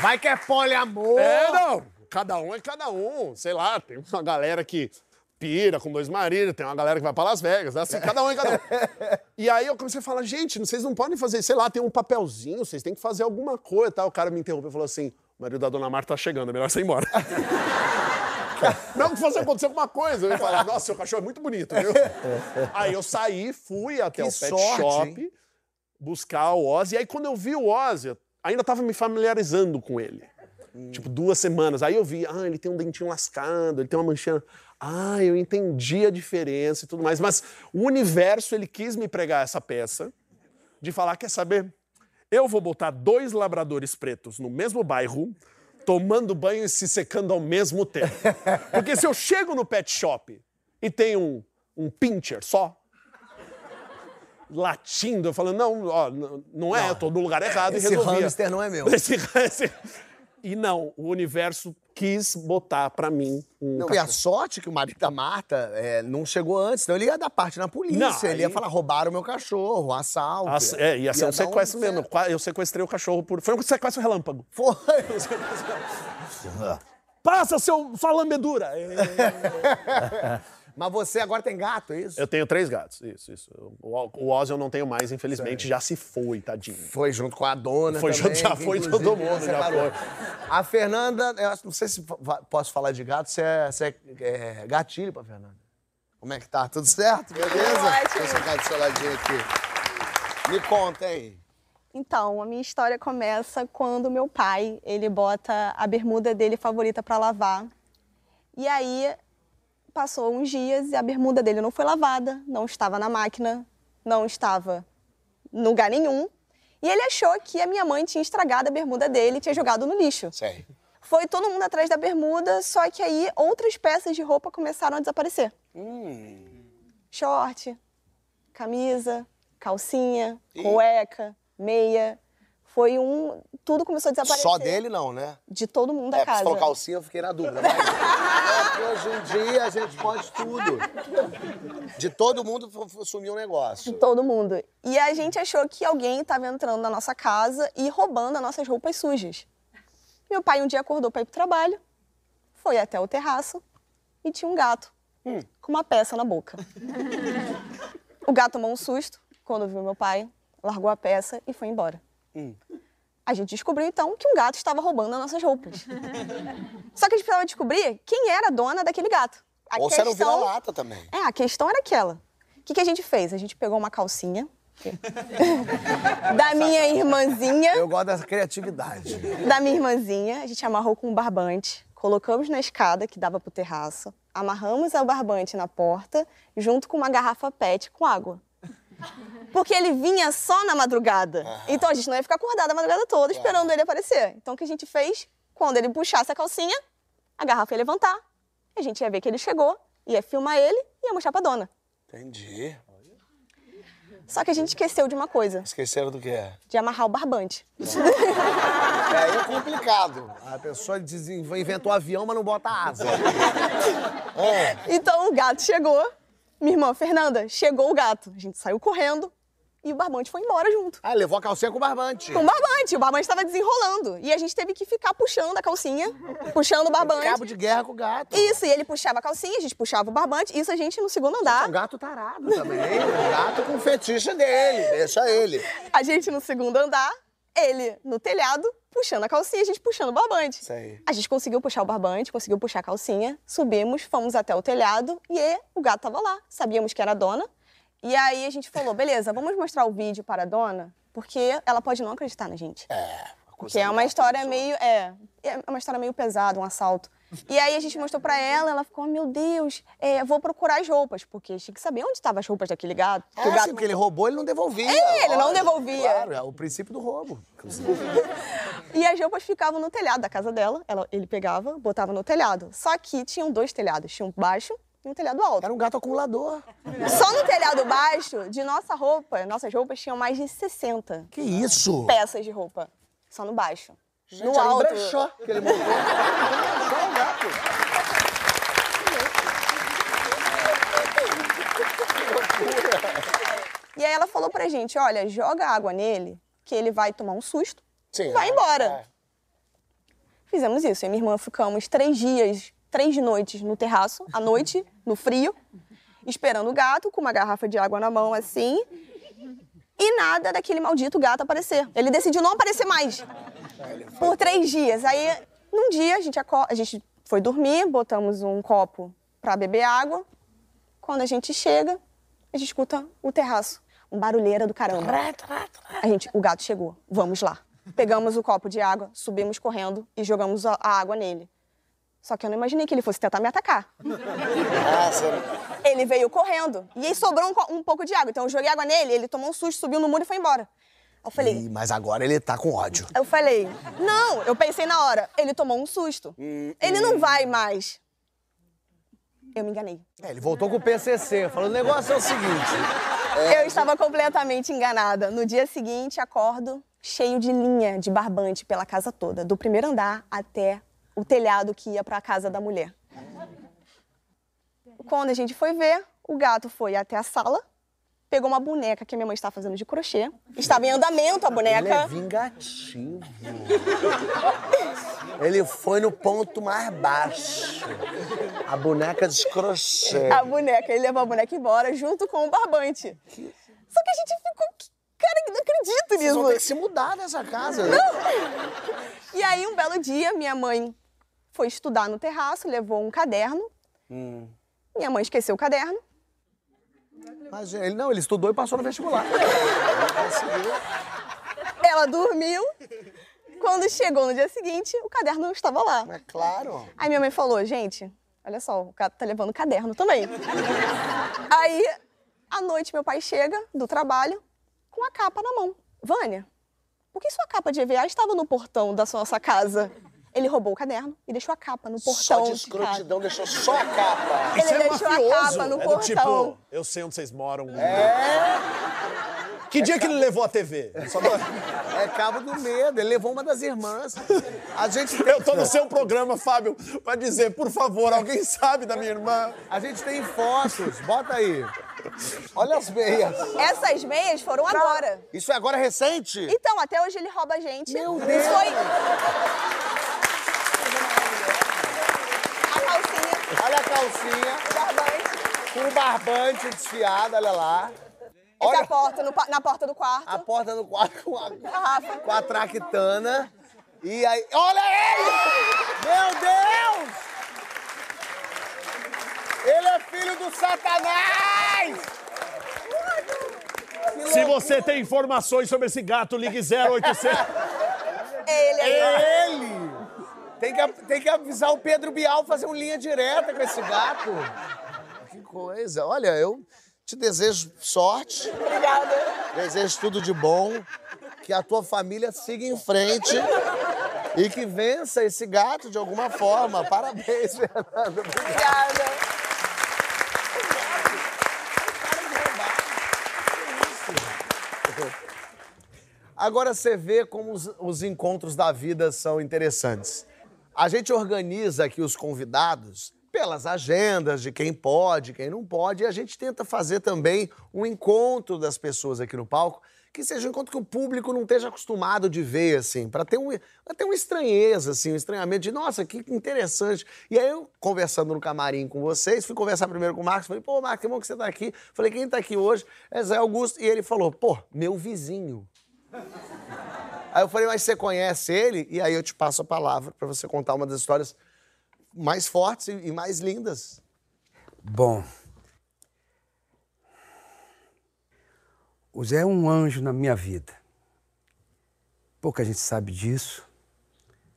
Vai que é poliamor. É, não. Cada um é cada um. Sei lá, tem uma galera que pira com dois maridos, tem uma galera que vai pra Las Vegas, assim, cada um cada um. [laughs] E aí eu comecei a falar, gente, vocês não podem fazer, sei lá, tem um papelzinho, vocês têm que fazer alguma coisa e tal. O cara me interrompeu e falou assim: o marido da dona Marta tá chegando, é melhor você ir embora. [laughs] Não que fosse acontecer alguma coisa. Eu ia falar, nossa, seu cachorro é muito bonito, viu? [laughs] Aí eu saí, fui até Que o pet sorte, shop hein? buscar o Ozzy. E aí quando eu vi o Ozzy, ainda tava me familiarizando com ele. Tipo, duas semanas. Aí eu vi, ah, ele tem um dentinho lascado, ele tem uma manchinha. Ah, eu entendi a diferença e tudo mais. Mas o universo, ele quis me pregar essa peça de falar, quer saber? Eu vou botar dois labradores pretos no mesmo bairro, tomando banho e se secando ao mesmo tempo. Porque se eu chego no pet shop e tem um, um pincher só, latindo, eu falando, não, ó, não é, eu tô no lugar errado esse e resolvia. hamster não é meu. [laughs] Esse- esse- E não, o universo quis botar pra mim um Não, e a sorte que o marido da Marta é, não chegou antes, então ele ia dar parte na polícia. Não, ele ia aí- falar, roubaram o meu cachorro, assalto. As- é, ia ser um dar sequestro mesmo. Eu sequestrei o cachorro por. Foi um sequestro relâmpago. Foi. Passa, seu, sua lambedura! [laughs] Mas você agora tem gato, é isso? Eu tenho três gatos, isso, isso. O, o Ozzy eu não tenho mais, infelizmente, já se foi, tadinho. Foi junto com a dona Foi também, junto- já foi todo mundo, já separou. foi. A Fernanda, eu não sei se posso falar de gato, se é, se é, é gatilho pra Fernanda. Como é que tá? Tudo certo? Beleza? ótimo. Deixa eu sentar do seu ladinho aqui. Me conta, hein? Então, a minha história começa quando meu pai, ele bota a bermuda dele favorita para lavar. E aí passou uns dias e a bermuda dele não foi lavada, não estava na máquina, não estava em lugar nenhum. E ele achou que a minha mãe tinha estragado a bermuda dele e tinha jogado no lixo. Sei. Foi todo mundo atrás da bermuda, só que aí outras peças de roupa começaram a desaparecer. Short, camisa, calcinha, cueca, meia. Foi um. Tudo começou a desaparecer. Só dele não, né? De todo mundo É, da você casa. falou calcinha, eu fiquei na dúvida. Mas é hoje em dia a gente pode tudo. De todo mundo sumiu um negócio. De todo mundo. E a gente achou que alguém estava entrando na nossa casa e roubando as nossas roupas sujas. Meu pai um dia acordou para ir pro trabalho, foi até o terraço e tinha um gato com uma peça na boca. o gato tomou um susto quando viu meu pai, largou a peça e foi embora. A gente descobriu então que um gato estava roubando as nossas roupas. [laughs] Só que a gente precisava descobrir quem era a dona daquele gato. A Ou você era um questão- vira-lata também. é, a questão era aquela. O que, que a gente fez? A gente pegou uma calcinha [laughs] da minha irmãzinha, Eu gosto dessa criatividade. da minha irmãzinha, a gente amarrou com um barbante, colocamos na escada que dava pro terraço, amarramos o barbante na porta, junto com uma garrafa PET com água. Porque ele vinha só na madrugada. Então a gente não ia ficar acordada a madrugada toda esperando ele aparecer. Então o que a gente fez? Quando ele puxasse a calcinha, a garrafa ia levantar, a gente ia ver que ele chegou, ia filmar ele e ia mostrar pra dona. Entendi. Só que a gente esqueceu de uma coisa, Esqueceram do que é? de amarrar o barbante. É, aí é complicado. A pessoa inventou avião, mas não bota asa. É. Então o gato chegou, minha irmã Fernanda, chegou o gato. A gente saiu correndo e o barbante foi embora junto. Ah, levou a calcinha com barbante. Com o barbante, o barbante estava desenrolando. E a gente teve que ficar puxando a calcinha, puxando o barbante. Cabo de guerra com o gato. Isso, e ele puxava a calcinha, a gente puxava o barbante. Isso a gente no segundo andar. É um gato tarado também. Um gato com fetiche dele. Deixa ele. A gente no segundo andar, ele no telhado, puxando a calcinha, a gente puxando o barbante. Aí. A gente conseguiu puxar o barbante, conseguiu puxar a calcinha, subimos, fomos até o telhado e o gato tava lá. Sabíamos que era a dona. E aí a gente falou, beleza, vamos mostrar o vídeo para a dona, porque ela pode não acreditar na gente. Porque é uma história meio. É, é uma história meio pesada, um assalto. E aí a gente mostrou pra ela, ela ficou, meu Deus, é, vou procurar as roupas, porque tinha que saber onde estavam as roupas daquele gato. É, gato sim, porque ele roubou, ele não devolvia. É, ele não devolvia. Claro, é o princípio do roubo. [laughs] E as roupas ficavam no telhado da casa dela. Ela, ele pegava, botava no telhado. Só que tinham dois telhados, tinha um baixo e um telhado alto. Era um gato acumulador. Só no telhado baixo, de nossa roupa, nossas roupas tinham mais de 60 Que isso? peças de roupa. Só no baixo. Gente, no um alto. brechó que ele montou. Só um gato. E aí ela falou pra gente, olha, joga água nele, que ele vai tomar um susto Sim, e vai é, embora. é. Fizemos isso. Eu e minha irmã ficamos três dias, três noites no terraço, à noite, [laughs] no frio, esperando o gato, com uma garrafa de água na mão, assim. E nada daquele maldito gato aparecer. Ele decidiu não aparecer mais. Por três dias. Aí, num dia, a gente, a gente foi dormir, botamos um copo pra beber água. Quando a gente chega, a gente escuta o terraço. Um barulheira do caramba. A gente, o gato chegou, vamos lá. Pegamos o copo de água, subimos correndo e jogamos a, água nele. Só que eu não imaginei que ele fosse tentar me atacar. Ele veio correndo. E aí sobrou um, um pouco de água. Então eu joguei água nele, ele tomou um susto, subiu no muro e foi embora. Eu falei, Ih, mas agora ele tá com ódio. eu falei, não, eu pensei na hora, ele tomou um susto. Ele não vai mais. Eu me enganei. É, ele voltou com o PCC. Falou, o negócio é o seguinte. Eu estava completamente enganada. No dia seguinte, acordo cheio de linha de barbante pela casa toda, do primeiro andar até o telhado que ia para a casa da mulher. Quando a gente foi ver, o gato foi até a sala, pegou uma boneca que a minha mãe estava fazendo de crochê. Estava em andamento a Ele é boneca. vingativo. Ele foi no ponto mais baixo. A boneca de crochê. A boneca, ele levou a boneca embora junto com o barbante. Só que a gente ficou. Cara, não acredito Vocês vão nisso. ter que se mudar dessa casa. E aí, um belo dia, minha mãe foi estudar no terraço, levou um caderno. Minha mãe esqueceu o caderno. Mas ele não, ele estudou e passou no vestibular. [laughs] Ela dormiu. Quando chegou no dia seguinte, o caderno estava lá. É claro. Aí minha mãe falou, gente, olha só, o gato tá levando o caderno também. Aí, à noite, meu pai chega do trabalho com a capa na mão. Vânia, por que sua capa de EVA estava no portão da nossa casa? Ele roubou o caderno e deixou a capa no portão. Só de escrotidão deixou só a capa. Ele Isso é deixou a mafioso. capa no é portão. tipo, eu sei onde vocês moram. É. Que dia que ele levou a TV? [laughs] É cabo do medo. Ele levou uma das irmãs. A gente tem, Eu tô no seu programa, Fábio, pra dizer, por favor, alguém sabe da minha irmã? a gente tem fotos. Bota aí. Olha as meias. Essas meias foram agora. Isso é agora recente? Então, até hoje ele rouba a gente. Meu Isso Deus. foi. A calcinha, Olha a calcinha o barbante. com o barbante desfiado, olha lá. Olha porta no na porta do quarto. a porta no quarto com a, Garrafa. com a traquitana. E aí. Olha ele! Meu Deus! Ele é filho do Satanás! Se você tem informações sobre esse gato, ligue 0800. Ele aí. É ele! Tem que, tem que avisar o Pedro Bial fazer um linha direta com esse gato. Que coisa. Olha, eu te desejo sorte, Obrigada. desejo tudo de bom, que a tua família siga em frente e que vença esse gato de alguma forma. Parabéns, Fernanda. Obrigada. Agora você vê como os, os encontros da vida são interessantes. A gente organiza aqui os convidados pelas agendas de quem pode, quem não pode, e a gente tenta fazer também um encontro das pessoas aqui no palco que seja um encontro que o público não esteja acostumado de ver, assim, para ter, um, pra ter uma estranheza, assim, um estranhamento de, nossa, que interessante. E aí eu, conversando no camarim com vocês, fui conversar primeiro com o Marcos, falei, pô, Marcos, que bom que você tá aqui. Falei, quem tá aqui hoje é Zé Augusto. E ele falou, pô, meu vizinho. Aí eu falei, mas você conhece ele? E aí eu te passo a palavra para você contar uma das histórias mais fortes e mais lindas. Bom, o Zé é um anjo na minha vida. Pouca gente sabe disso.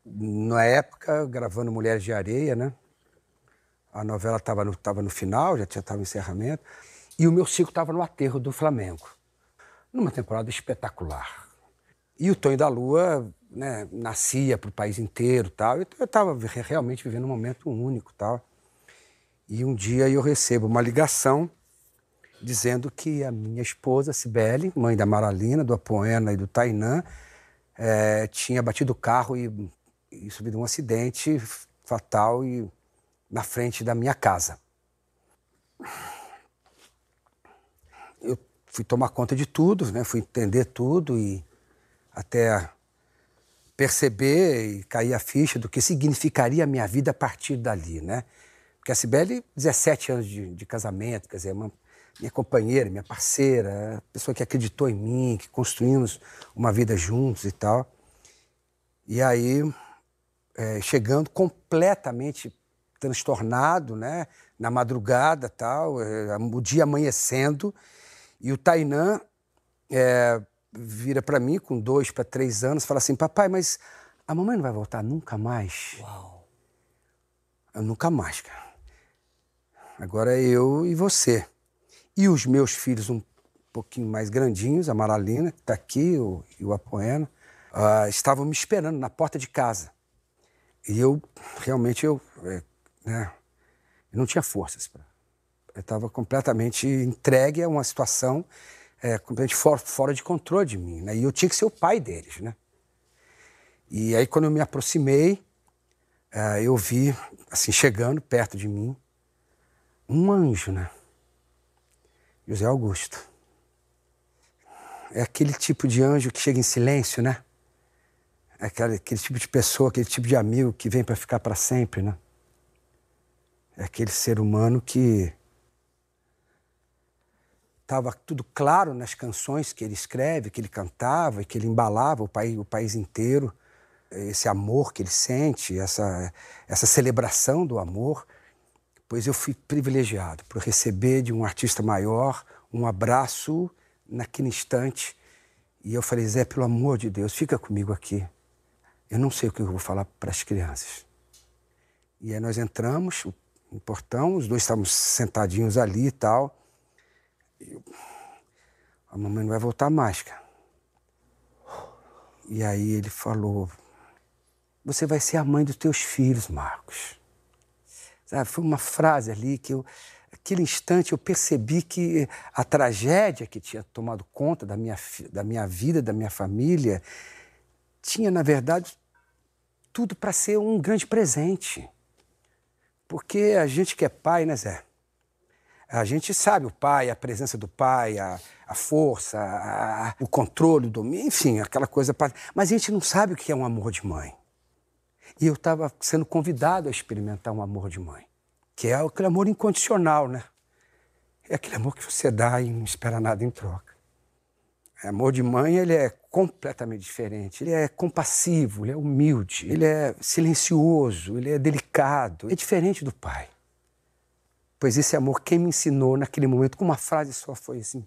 Na época, gravando Mulheres de Areia, né? A novela estava no, tava no final, já estava no encerramento. E o meu ciclo estava no aterro do Flamengo. Numa temporada espetacular. E o Tonho da Lua né, nascia para o país inteiro tal. Então eu estava realmente vivendo um momento único tal. E um dia eu recebo uma ligação dizendo que a minha esposa, Cibele, mãe da Maralina, do Apoena e do Tainã, é, tinha batido o carro e, e sofrido um acidente fatal e, na frente da minha casa. Eu fui tomar conta de tudo, né? fui entender tudo e até perceber e cair a ficha do que significaria a minha vida a partir dali, né? Porque a Cibele, 17 anos de, de casamento, quer dizer, uma, minha companheira, minha parceira, pessoa que acreditou em mim, que construímos uma vida juntos e tal. E aí, é, chegando completamente transtornado, né? Na madrugada tal, é, o dia amanhecendo, e o Tainã é, vira para mim com dois para três anos, fala assim, papai, mas a mamãe não vai voltar nunca mais? Uau. Eu, nunca mais, cara. Agora é eu e você. E os meus filhos um pouquinho mais grandinhos, a Maralina, que está aqui, o, e o Apoena, uh, estavam me esperando na porta de casa. E eu, realmente, eu, é, né, eu não tinha forças. Pra, eu estava completamente entregue a uma situação é, completamente fora, fora de controle de mim. Né? E eu tinha que ser o pai deles. Né? E aí, quando eu me aproximei, é, eu vi, assim, chegando perto de mim, um anjo, né? José Augusto. É aquele tipo de anjo que chega em silêncio, né? É aquele, aquele tipo de pessoa, aquele tipo de amigo que vem para ficar para sempre, né? É aquele ser humano que estava tudo claro nas canções que ele escreve, que ele cantava e que ele embalava o país, o país inteiro, esse amor que ele sente, essa, essa celebração do amor pois eu fui privilegiado por receber de um artista maior um abraço naquele instante. E eu falei, Zé, pelo amor de Deus, fica comigo aqui. Eu não sei o que eu vou falar para as crianças. E aí nós entramos no portão, os dois estávamos sentadinhos ali e tal. E a mamãe não vai voltar mais, cara. E aí ele falou: Você vai ser a mãe dos teus filhos, Marcos. Sabe? Foi uma frase ali que eu, aquele instante eu percebi que a tragédia que tinha tomado conta da minha, da minha vida, da minha família, tinha, na verdade, tudo para ser um grande presente. Porque a gente que é pai, né, Zé? A gente sabe o pai, a presença do pai, a, a força, a, o controle, o domínio, enfim, aquela coisa. Mas a gente não sabe o que é um amor de mãe. E eu estava sendo convidado a experimentar um amor de mãe, que é aquele amor incondicional, né? É aquele amor que você dá e não espera nada em troca. O amor de mãe, ele é completamente diferente. Ele é compassivo, ele é humilde, ele é silencioso, ele é delicado. É diferente do pai. Pois esse amor, quem me ensinou naquele momento, com uma frase só, foi assim: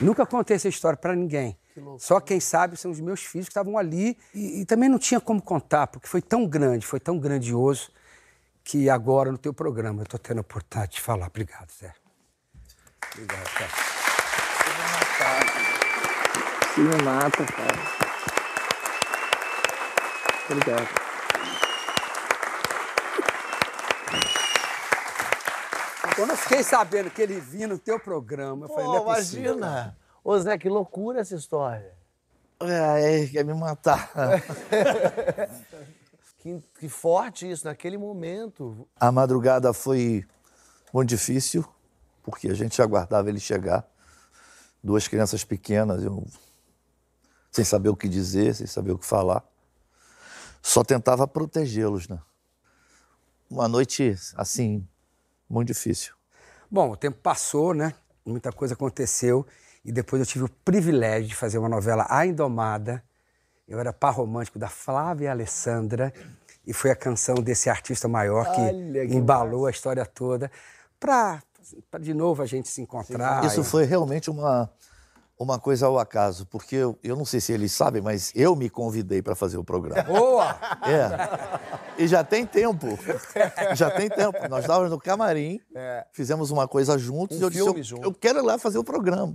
Nunca contei essa história para ninguém. Que Só quem sabe são os meus filhos que estavam ali e, e, também não tinha como contar, porque foi tão grande, foi tão grandioso que agora no teu programa eu estou tendo a oportunidade de falar. Obrigado, Zé. Obrigado, cara. Se me mata, cara. Obrigado. Quando eu fiquei sabendo que ele vinha no teu programa, eu falei, não é Pô, possível. imagina. Ô, Zé, que loucura essa história. É, é, quer me matar. [laughs] Que, que forte isso, naquele momento. A madrugada foi muito difícil, porque a gente aguardava ele chegar. Duas crianças pequenas, eu, sem saber o que dizer, sem saber o que falar. Só tentava protegê-los, né? Uma noite, assim, muito difícil. Bom, o tempo passou, né? Muita coisa aconteceu. E depois eu tive o privilégio de fazer uma novela A Indomada. Eu era par romântico da Flávia Alessandra. E foi a canção desse artista maior que, Olha que embalou a história toda. Para de novo a gente se encontrar. Isso e- foi realmente uma, uma coisa ao acaso, porque eu, eu não sei se eles sabem, mas eu me convidei para fazer o programa. Boa! É. E já tem tempo. Já tem tempo. Nós estávamos no camarim, fizemos uma coisa juntos Um e eu disse, eu, junto. eu quero ir lá fazer o programa,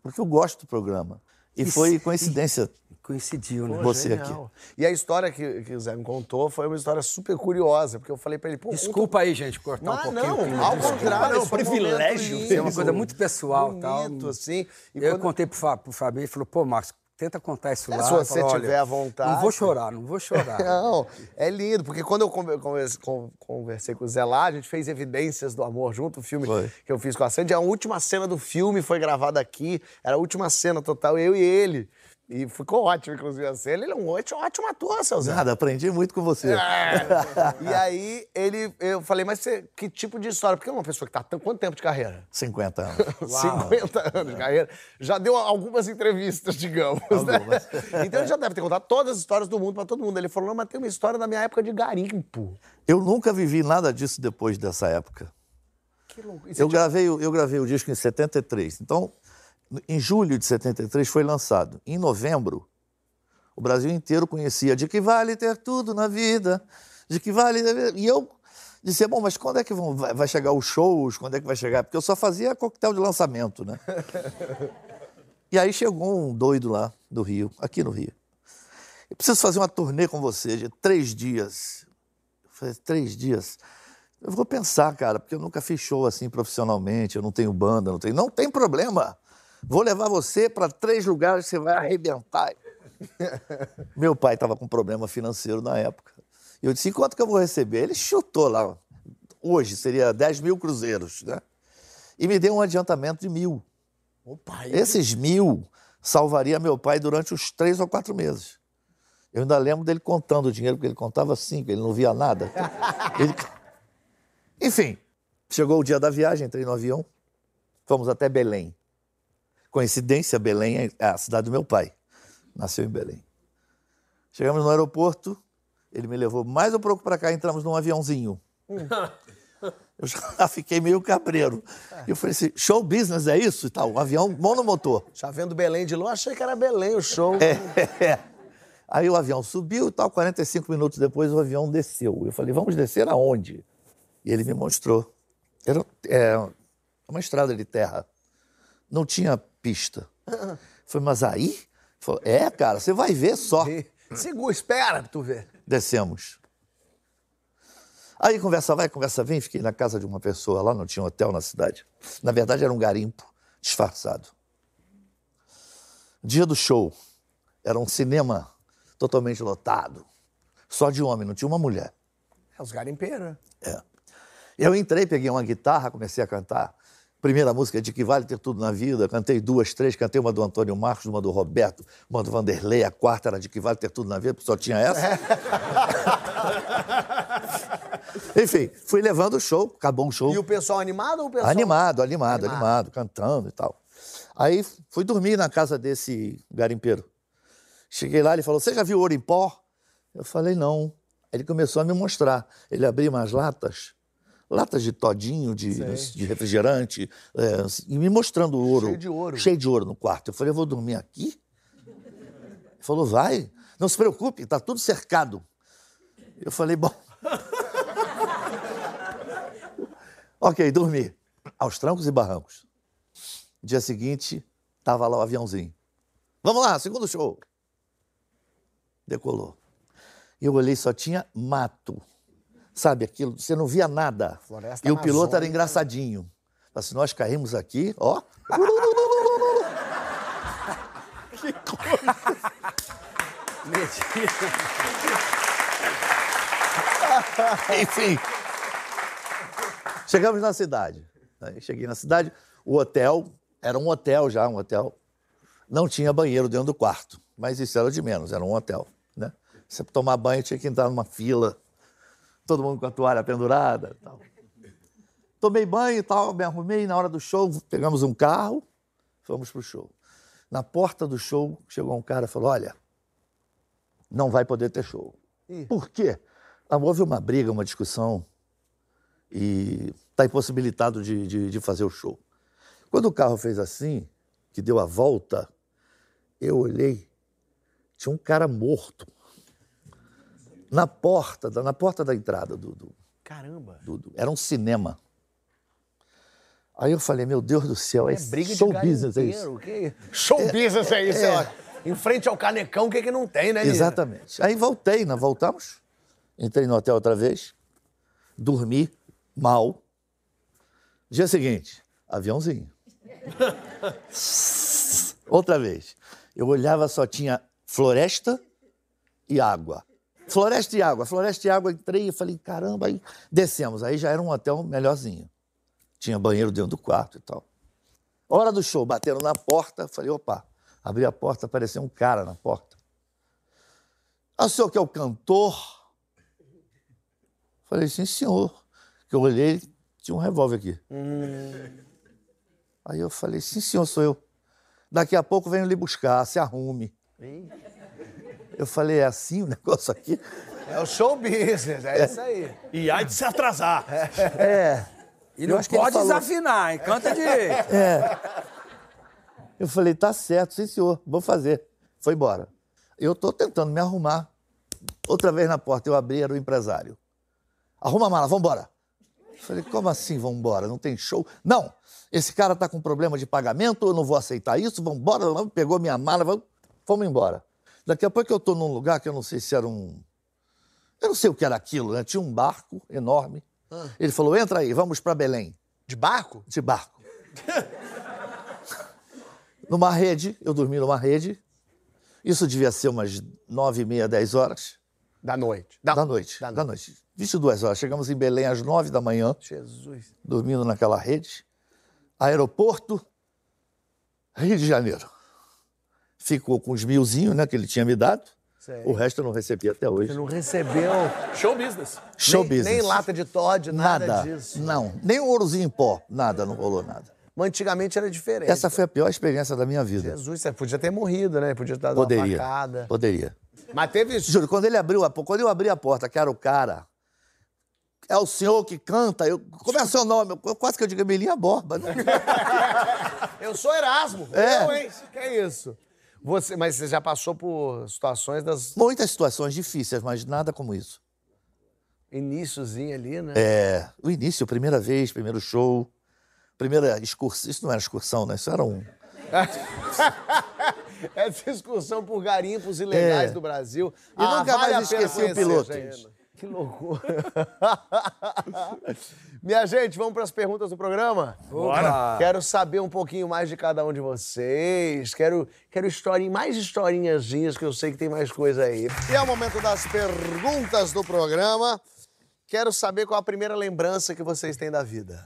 porque eu gosto do programa. E foi coincidência Coincidiu, né? você Genial. aqui. E a história que, que o Zé me contou foi uma história super curiosa, porque eu falei pra ele, pô, Desculpa aí, gente, cortar um Mas pouquinho. não, clima. ao contrário, não, foi um privilégio. É uma coisa muito pessoal tal. bonito, assim. E eu quando- contei pro, Fa- pro Fabinho, ele falou, pô, Marcos, tenta contar isso É, lá. se Eu você falei, "Olha, tiver à vontade." Não vou chorar, não vou chorar. [laughs] Não, é lindo, porque quando eu conver- converse- con- conversei com o Zé lá, a gente fez Evidências do Amor junto, o filme Foi. que eu fiz com a Sandy. A última cena do filme foi gravada aqui, era a última cena total, eu e ele. E ficou ótimo, inclusive, a cena. Ele é um ótimo, ótimo ator, seu Zé. Nada, aprendi muito com você. [laughs] e aí, ele, eu falei, mas você, que tipo de história? Porque é uma pessoa que tá tão, quanto tempo de carreira? 50 anos. [laughs] 50 anos de carreira. Já deu algumas entrevistas, digamos. né? Algumas. [laughs] Então ele já deve ter contado todas as histórias do mundo pra todo mundo. Ele falou, não, mas tem uma história da minha época de garimpo. Eu nunca vivi nada disso depois dessa época. Que louco. Eu gravei, eu gravei o disco em 73. Então, em julho de 73 foi lançado. Em novembro, o Brasil inteiro conhecia de que vale ter tudo na vida, de que vale. E eu disse, bom, mas quando é que vão, vai chegar os shows? Quando é que vai chegar? Porque eu só fazia coquetel de lançamento, né? e aí chegou um doido lá do Rio, aqui no Rio. Eu preciso fazer uma turnê com você de três dias. Eu falei, três dias? Eu vou pensar, cara, porque eu nunca fiz show assim profissionalmente, eu não tenho banda, não tenho. Não tem problema. Vou levar você para três lugares, você vai arrebentar. [laughs] Meu pai estava com problema financeiro na época. Eu disse: quanto que eu vou receber? Ele chutou lá. Hoje seria 10 mil cruzeiros, né? E me deu um adiantamento de mil. Opa, Esses mil salvaria meu pai durante uns três ou quatro meses. Eu ainda lembro dele contando o dinheiro, porque ele contava cinco, ele não via nada. [laughs] Ele- Enfim, chegou o dia da viagem, entrei no avião, fomos até Belém. Coincidência, Belém é a cidade do meu pai. Nasceu em Belém. Chegamos no aeroporto, ele me levou mais um pouco para cá, entramos num aviãozinho. [laughs] Eu já fiquei meio cabreiro. Eu falei assim, show business é isso e tal? Um avião monomotor. Já vendo Belém de longe, achei que era Belém o show. É. [laughs] Aí o avião subiu e tal, 45 minutos depois o avião desceu. Eu falei, vamos descer aonde? E ele me mostrou. Era é, uma estrada de terra. Não tinha pista. Falei, mas aí? Falou, é, cara, você vai ver só. Segura, espera pra tu ver. Descemos. Aí conversa vai, conversa vem, fiquei na casa de uma pessoa lá, não tinha hotel na cidade. Na verdade era um garimpo disfarçado. Dia do show, era um cinema totalmente lotado, só de homem, não tinha uma mulher. É os garimpeiros, né? É. Eu entrei, peguei uma guitarra, comecei a cantar. Primeira música de que vale ter tudo na vida. Cantei duas, três, cantei uma do Antônio Marcos, uma do Roberto, uma do Vanderlei, a quarta era de que vale ter tudo na vida, porque só tinha essa. [laughs] Enfim, fui levando o show, acabou o show. E o pessoal animado ou o pessoal... Animado, animado, animado, cantando e tal. Aí fui dormir na casa desse garimpeiro. Cheguei lá, ele falou: Você já viu ouro em pó? Eu falei: Não. Aí ele começou a me mostrar. Ele abriu umas latas, latas de todinho, de, de refrigerante, é, e me mostrando o ouro. Cheio de ouro. Cheio de ouro no quarto. Eu falei: Eu vou dormir aqui? Ele falou: Vai. Não se preocupe, está tudo cercado. Eu falei: Bom. [laughs] ok, dormi. Aos trancos e barrancos. Dia seguinte, tava lá o aviãozinho. Vamos lá, segundo show. Decolou. Eu olhei, só tinha mato. Sabe aquilo? Você não via nada. Floresta e o piloto era engraçadinho. Assim, nós caímos aqui, ó. [laughs] Enfim. Chegamos na cidade. Aí cheguei na cidade, o hotel, era um hotel já, um hotel. Não tinha banheiro dentro do quarto, mas isso era de menos, era um hotel. Né? Você tomar banho tinha que entrar numa fila, todo mundo com a toalha pendurada. Tal. Tomei banho e tal, me arrumei na hora do show, pegamos um carro, fomos pro show. Na porta do show, chegou um cara e falou: Olha, não vai poder ter show. Por quê? Ah, Houve uma briga, uma discussão e está impossibilitado de, de, de fazer o show. Quando o carro fez assim, que deu a volta, eu olhei, tinha um cara morto na porta, da- na porta da entrada do, do, Caramba. do- do- era um cinema. Aí eu falei, meu Deus do céu, é, É briga show de business, é isso. que... Show business é isso, ó. Em frente ao canecão, o que que não tem, né? Exatamente. Aí voltei, nós voltamos, entrei no hotel outra vez, dormi mal. Dia seguinte, aviãozinho. [laughs] outra vez. Eu olhava, só tinha floresta e água. Floresta e água, floresta e água, entrei e falei, caramba, aí descemos. Aí já era um hotel melhorzinho. Tinha banheiro dentro do quarto e tal. Hora do show, bateram na porta, falei, opa, abri a porta, apareceu um cara na porta. Ah, o senhor que é o cantor? Falei, sim, senhor. Que eu olhei, tinha um revólver aqui. Aí eu falei, sim, senhor, sou eu. Daqui a pouco venho lhe buscar, se arrume. Eu falei, é assim o [laughs] negócio aqui? É o show business, é, isso aí. E ai de se atrasar. É. E Eu não pode falou- desafinar, hein? Canta direito. [laughs] Eu falei, tá certo, sim, senhor, vou fazer. Foi embora. Eu tô tentando me arrumar. Outra vez na porta, eu abri, era o empresário. Arruma a mala, vambora. Eu falei, como assim vambora? Não tem show? Não, esse cara tá com problema de pagamento, eu não vou aceitar isso, vambora. Pegou minha mala, vamos, fomos embora. Daqui a pouco eu tô num lugar que eu não sei se era um... Eu não sei o que era aquilo, né? Tinha um barco enorme. Ele falou, entra aí, vamos para Belém De barco? de barco. [laughs] numa rede, eu dormi numa rede. Isso devia ser umas nove e meia, dez horas Da noite. da noite. Da Da noite. 22 horas. Chegamos em Belém às nove da manhã, Jesus. dormindo naquela rede. Aeroporto, Rio de Janeiro. Ficou com os milzinhos né, que ele tinha me dado. Sei. O resto eu não recebi até hoje. Você não recebeu Show business. Show nem, business. nem lata de Todd, nada, Nada. disso. Não. Nem um ourozinho em pó. Nada, não rolou nada. Mas antigamente era diferente. Essa foi a pior experiência da minha vida. Jesus, você podia ter morrido, né? Podia ter dado uma Poderia. facada. Poderia. Mas teve... Juro, quando ele abriu a porta, quando eu abri a porta, que era o cara, é o senhor que canta, eu, como é o seu nome? Eu, quase que eu digo Emilinha Borba, né? [laughs] Eu sou Erasmo. É. Eu, hein? Que é isso? Você, mas você já passou por situações das Muitas situações difíceis, mas nada como isso. iníciozinho ali, né? É, o início, primeira vez, primeiro show, primeira excursão, isso não era excursão, né? Isso era um... [laughs] Essa excursão por garimpos ilegais É. do Brasil. E nunca mais vale esqueci o piloto. gente. Que loucura. [laughs] Minha gente, vamos para as perguntas do programa? Bora. Quero saber um pouquinho mais de cada um de vocês. Quero, quero historinha, mais historinhazinhas, que eu sei que tem mais coisa aí. E é o momento das perguntas do programa. Quero saber qual a primeira lembrança que vocês têm da vida.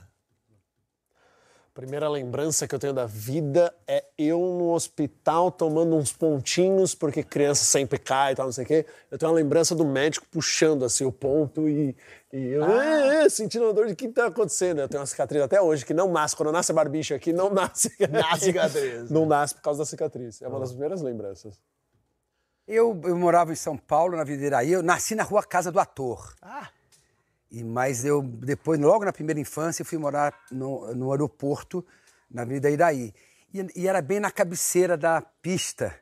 Primeira lembrança que eu tenho da vida é eu no hospital tomando uns pontinhos, porque criança sempre cai e tal, não sei o quê. Eu tenho uma lembrança do médico puxando assim o ponto e, e eu "É, é", sentindo uma dor de o que tá acontecendo. Eu tenho uma cicatriz até hoje que não nasce. Quando nasce a barbicha aqui, não nasce. Nasce cicatriz. Não nasce por causa da cicatriz. É uma das primeiras lembranças. Eu, eu morava em São Paulo, na Vida Iraí. Eu nasci na rua Casa do Ator. Ah. E, mas eu, depois, logo na primeira infância, eu fui morar no, no aeroporto, na Avenida Iraí. E, e era bem na cabeceira da pista.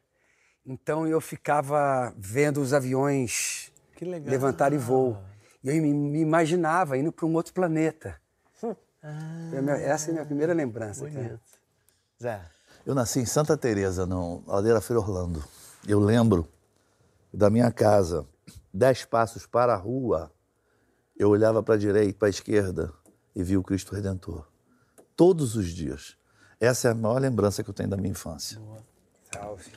Então eu ficava vendo os aviões Que legal. levantarem voo. E eu me, me imaginava indo para um outro planeta. Foi a minha- Essa é a minha primeira lembrança. Zé. Eu nasci em Santa Teresa, no Aldeira Feira Orlando. Eu lembro da minha casa dez passos para a rua, eu olhava para a direita, para a esquerda e via o Cristo Redentor. Todos os dias. Essa é a maior lembrança que eu tenho da minha infância. Salve.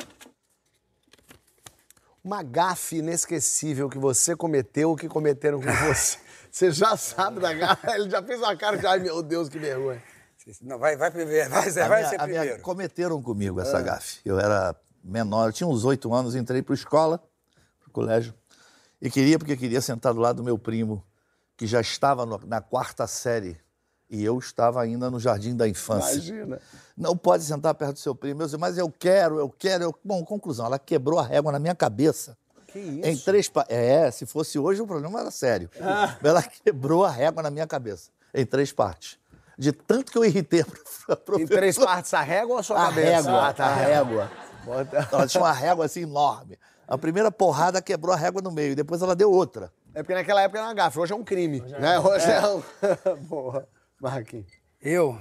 Uma gafe inesquecível que você cometeu ou que cometeram com você. [laughs] Você já sabe da gafe? Ele já fez uma cara de, ai meu Deus, que vergonha. Não, vai, vai primeiro, vai, vai minha- ser a minha- primeiro. cometeram comigo essa gafe. Eu era menor, eu tinha uns oito anos, entrei para escola, para o colégio, e queria, porque queria sentar do lado do meu primo, que já estava no- na quarta série, e eu estava ainda no jardim da infância. Imagina. Não pode sentar perto do seu primo. Eu disse, mas eu quero, eu quero. Eu... Bom, conclusão, ela quebrou a régua na minha cabeça. Que isso? Em três pa... É, se fosse hoje o problema era sério. Ela quebrou a régua na minha cabeça, em três partes. De tanto que eu irritei a prof- a Em professora. três partes a régua ou a sua A cabeça? régua, Ah, tá. a régua. Bota- Ela tinha uma régua assim enorme. A primeira porrada quebrou a régua no meio, e depois ela deu outra. É porque naquela época era uma gafe, hoje é um crime. né? Hoje é, um. [laughs] Boa. Marquinhos. Eu.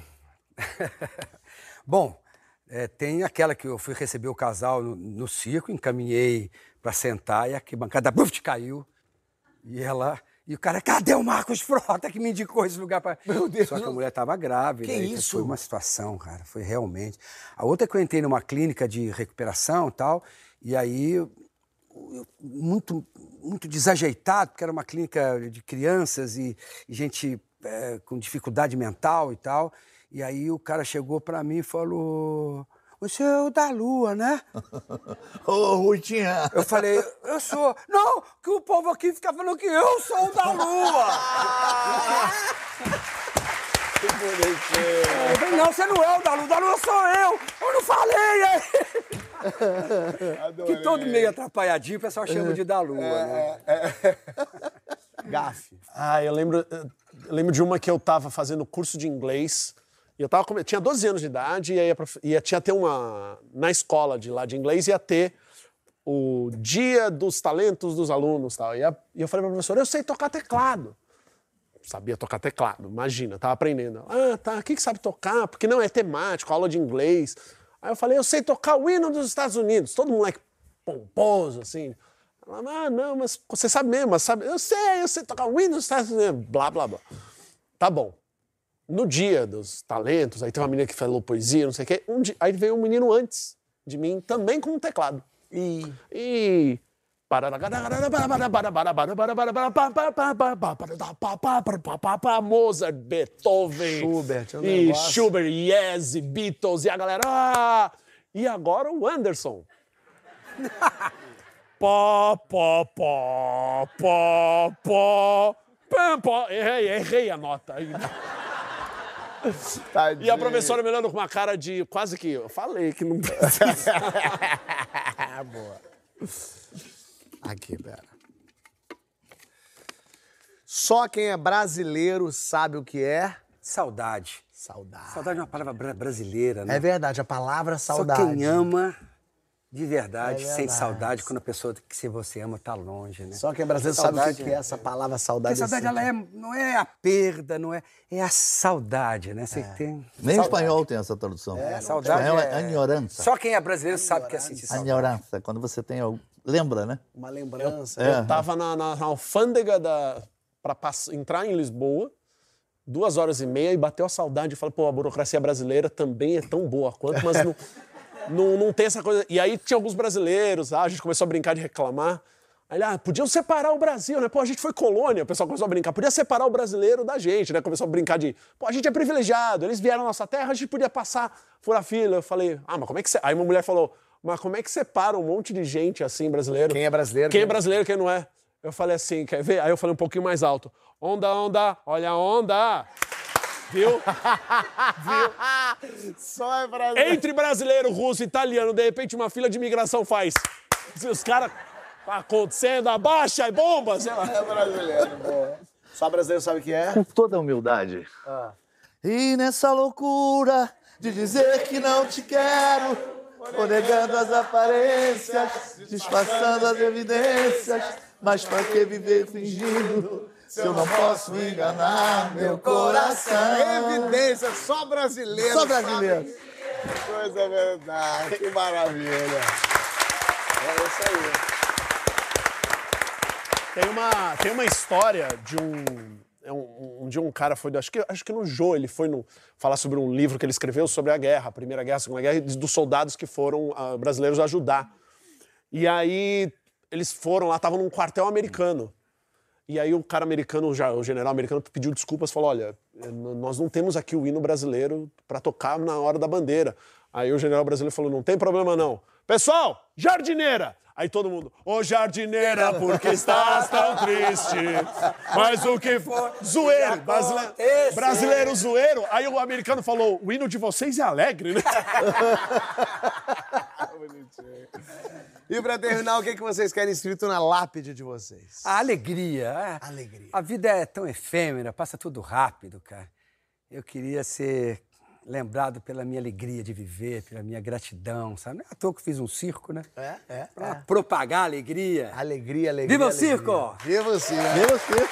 [laughs] Bom, é, tem aquela que eu fui receber o casal no, no circo, encaminhei para sentar e a bancada buf, caiu. E ela. E o cara, cadê o Marcos Frota que me indicou esse lugar para. Meu Deus! Só que a mulher estava grávida. Que e isso? Foi uma situação, cara. Foi realmente. A outra é que eu entrei numa clínica de recuperação e tal, e aí eu- muito, muito desajeitado, porque era uma clínica de crianças e, e gente eh, com dificuldade mental e tal. E aí o cara chegou para mim e falou: Você é o da Lua, né? [laughs] Ô, Ruitinha! Eu falei: Eu sou. Não, que o povo aqui fica falando que eu sou o da Lua. [laughs] Eu falei, não, você não é o da Lua, o da Lua sou eu. Eu não falei aí. [laughs] Que todo meio atrapalhadinho, o pessoal chama de da Lua, né? [laughs] Gafe. Ah, eu lembro, eu lembro de uma que eu tava fazendo curso de inglês. E eu tava, tinha 12 anos de idade e aí ia, tinha ter uma. Na escola de lá de inglês ia ter o dia dos talentos dos alunos tal. E, a- e eu falei pra professora, eu sei tocar teclado. Sabia tocar teclado, imagina, tava aprendendo. Ah, tá, o que, que sabe tocar? Porque não é temático, aula de inglês. Aí eu falei, eu sei tocar o hino dos Estados Unidos. Todo moleque pomposo, assim. Ela, ah, não, mas você sabe mesmo, mas sabe? Eu sei, eu sei tocar o hino dos Estados Unidos. Blá, blá, blá. Tá bom. No dia dos talentos, aí tem uma menina que falou poesia, não sei o quê. Um dia- aí veio um menino antes de mim, também com um teclado. E. E. Mozart, Beethoven, Schubert, é um e. Schubert, Yes, e Beatles, e a galera. Ah! E agora o Anderson. [laughs] Pó, pó, pó, pó, pó, pam, pó. Errei, errei a nota. E a professora me olhando com uma cara de quase que. Eu falei que não [laughs] precisa. Boa. Aqui, pera. Só quem é brasileiro sabe o que é Saudade. saudade. Saudade é uma palavra bra- brasileira, né? É verdade, a palavra Só saudade. quem ama de verdade, É sente verdade. saudade quando a pessoa que se você ama tá longe, né? Só quem é brasileiro sabe o que que é essa palavra Porque saudade. a saudade ela é, não é a perda, não é, é a saudade, né? Você tem Nem o espanhol tem essa tradução. a O saudade espanhol é é... añorança. Só quem é brasileiro sabe que é sentir saudade. Añorança, quando você tem algo... Lembra, né? Uma lembrança. Eu tava na, na- na alfândega da, pass- entrar em Lisboa, duas horas e meia, e bateu a saudade. Eu falei, pô, a burocracia brasileira também é tão boa quanto, mas não, [laughs] não, não tem essa coisa. E aí tinha alguns brasileiros, ah, a gente começou a brincar de reclamar. Aí ah, podiam separar o Brasil, né? Pô, a gente foi colônia, o pessoal começou a brincar. Podia separar o brasileiro da gente, né? Começou a brincar de, pô, a gente é privilegiado, eles vieram na nossa terra, a gente podia passar, furar fila. Eu falei, ah, mas como é que você... Aí uma mulher falou, mas como é que separa um monte de gente assim, brasileiro? Quem é brasileiro, Quem quem é não- brasileiro, quem não é? Eu falei assim, quer ver? Aí eu falei um pouquinho mais alto. Onda, onda, olha a onda. Viu? [laughs] Só é brasileiro. Entre brasileiro, russo e italiano, de repente uma fila de imigração faz. Os caras. Tá acontecendo, abaixa e bomba, sei lá. É brasileiro, boa. Só brasileiro sabe o que é? Com toda a humildade. E nessa loucura de dizer que não te quero, negando as aparências, disfarçando as evidências, mas pra que viver fingindo se eu não posso enganar meu coração? Evidência, só brasileiro. Só brasileiro. sabe. Coisa verdade. Que maravilha. É isso aí. Tem uma, tem uma história de um, é um, um dia um cara foi, acho que, acho que no Jô, ele foi no, falar sobre um livro que ele escreveu sobre a guerra, a Primeira Guerra, a Segunda Guerra, dos soldados que foram ah, brasileiros ajudar. E aí eles foram lá, estavam num quartel americano. E aí o cara americano, o general americano, pediu desculpas, falou: olha, eh, nós não temos aqui o hino brasileiro para tocar na hora da bandeira. Aí o general brasileiro falou: não tem problema não. Pessoal, jardineira! Aí todo mundo, ô jardineira, por que estás tão triste? Mas o que for. Zoeiro, brasileiro, brasileiro zoeiro. Aí o americano falou: o hino de vocês é alegre, né? [laughs] E pra terminar, o que, que vocês querem escrito na lápide de vocês? A alegria. é. Alegria. A vida é tão efêmera, passa tudo rápido, cara. Eu queria ser lembrado pela minha alegria de viver, pela minha gratidão, sabe? Não é à toa que fiz um circo, né? É, é, Pra é. propagar a alegria. Alegria, alegria. Viva o alegria. circo! Viva o circo! Vê você.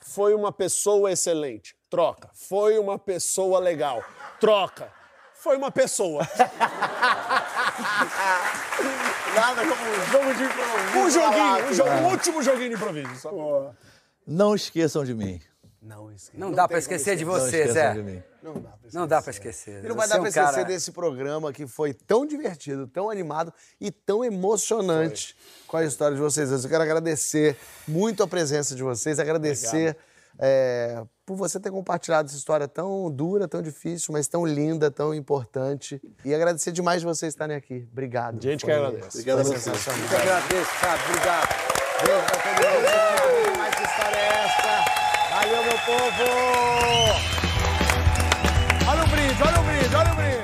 Foi uma pessoa excelente. Troca. Foi uma pessoa legal. Troca. Foi uma pessoa. [laughs] Nada como um jogo de improviso. Um joguinho, um, jogo, último joguinho de improviso. só. Não esqueçam de mim. Não, esquece. Não, dá tem pra esquecer de Não você, esqueçam Zé. de mim. Não dá pra esquecer. Não dá pra esquecer. E não vai dar é um pra esquecer cara- desse programa que foi tão divertido, tão animado e tão emocionante com a história de vocês. Eu quero agradecer muito a presença de vocês, agradecer é, por você ter compartilhado essa história tão dura, tão difícil, mas tão linda, tão importante. E agradecer demais de vocês estarem aqui. Obrigado. Gente que Foi- agradece. Obrigado a foi vocês. que agradeço, cara. Obrigado. Beijo pra todo mundo. Valeu, meu povo! Olha o brinde, olha o brinde, olha o brinde!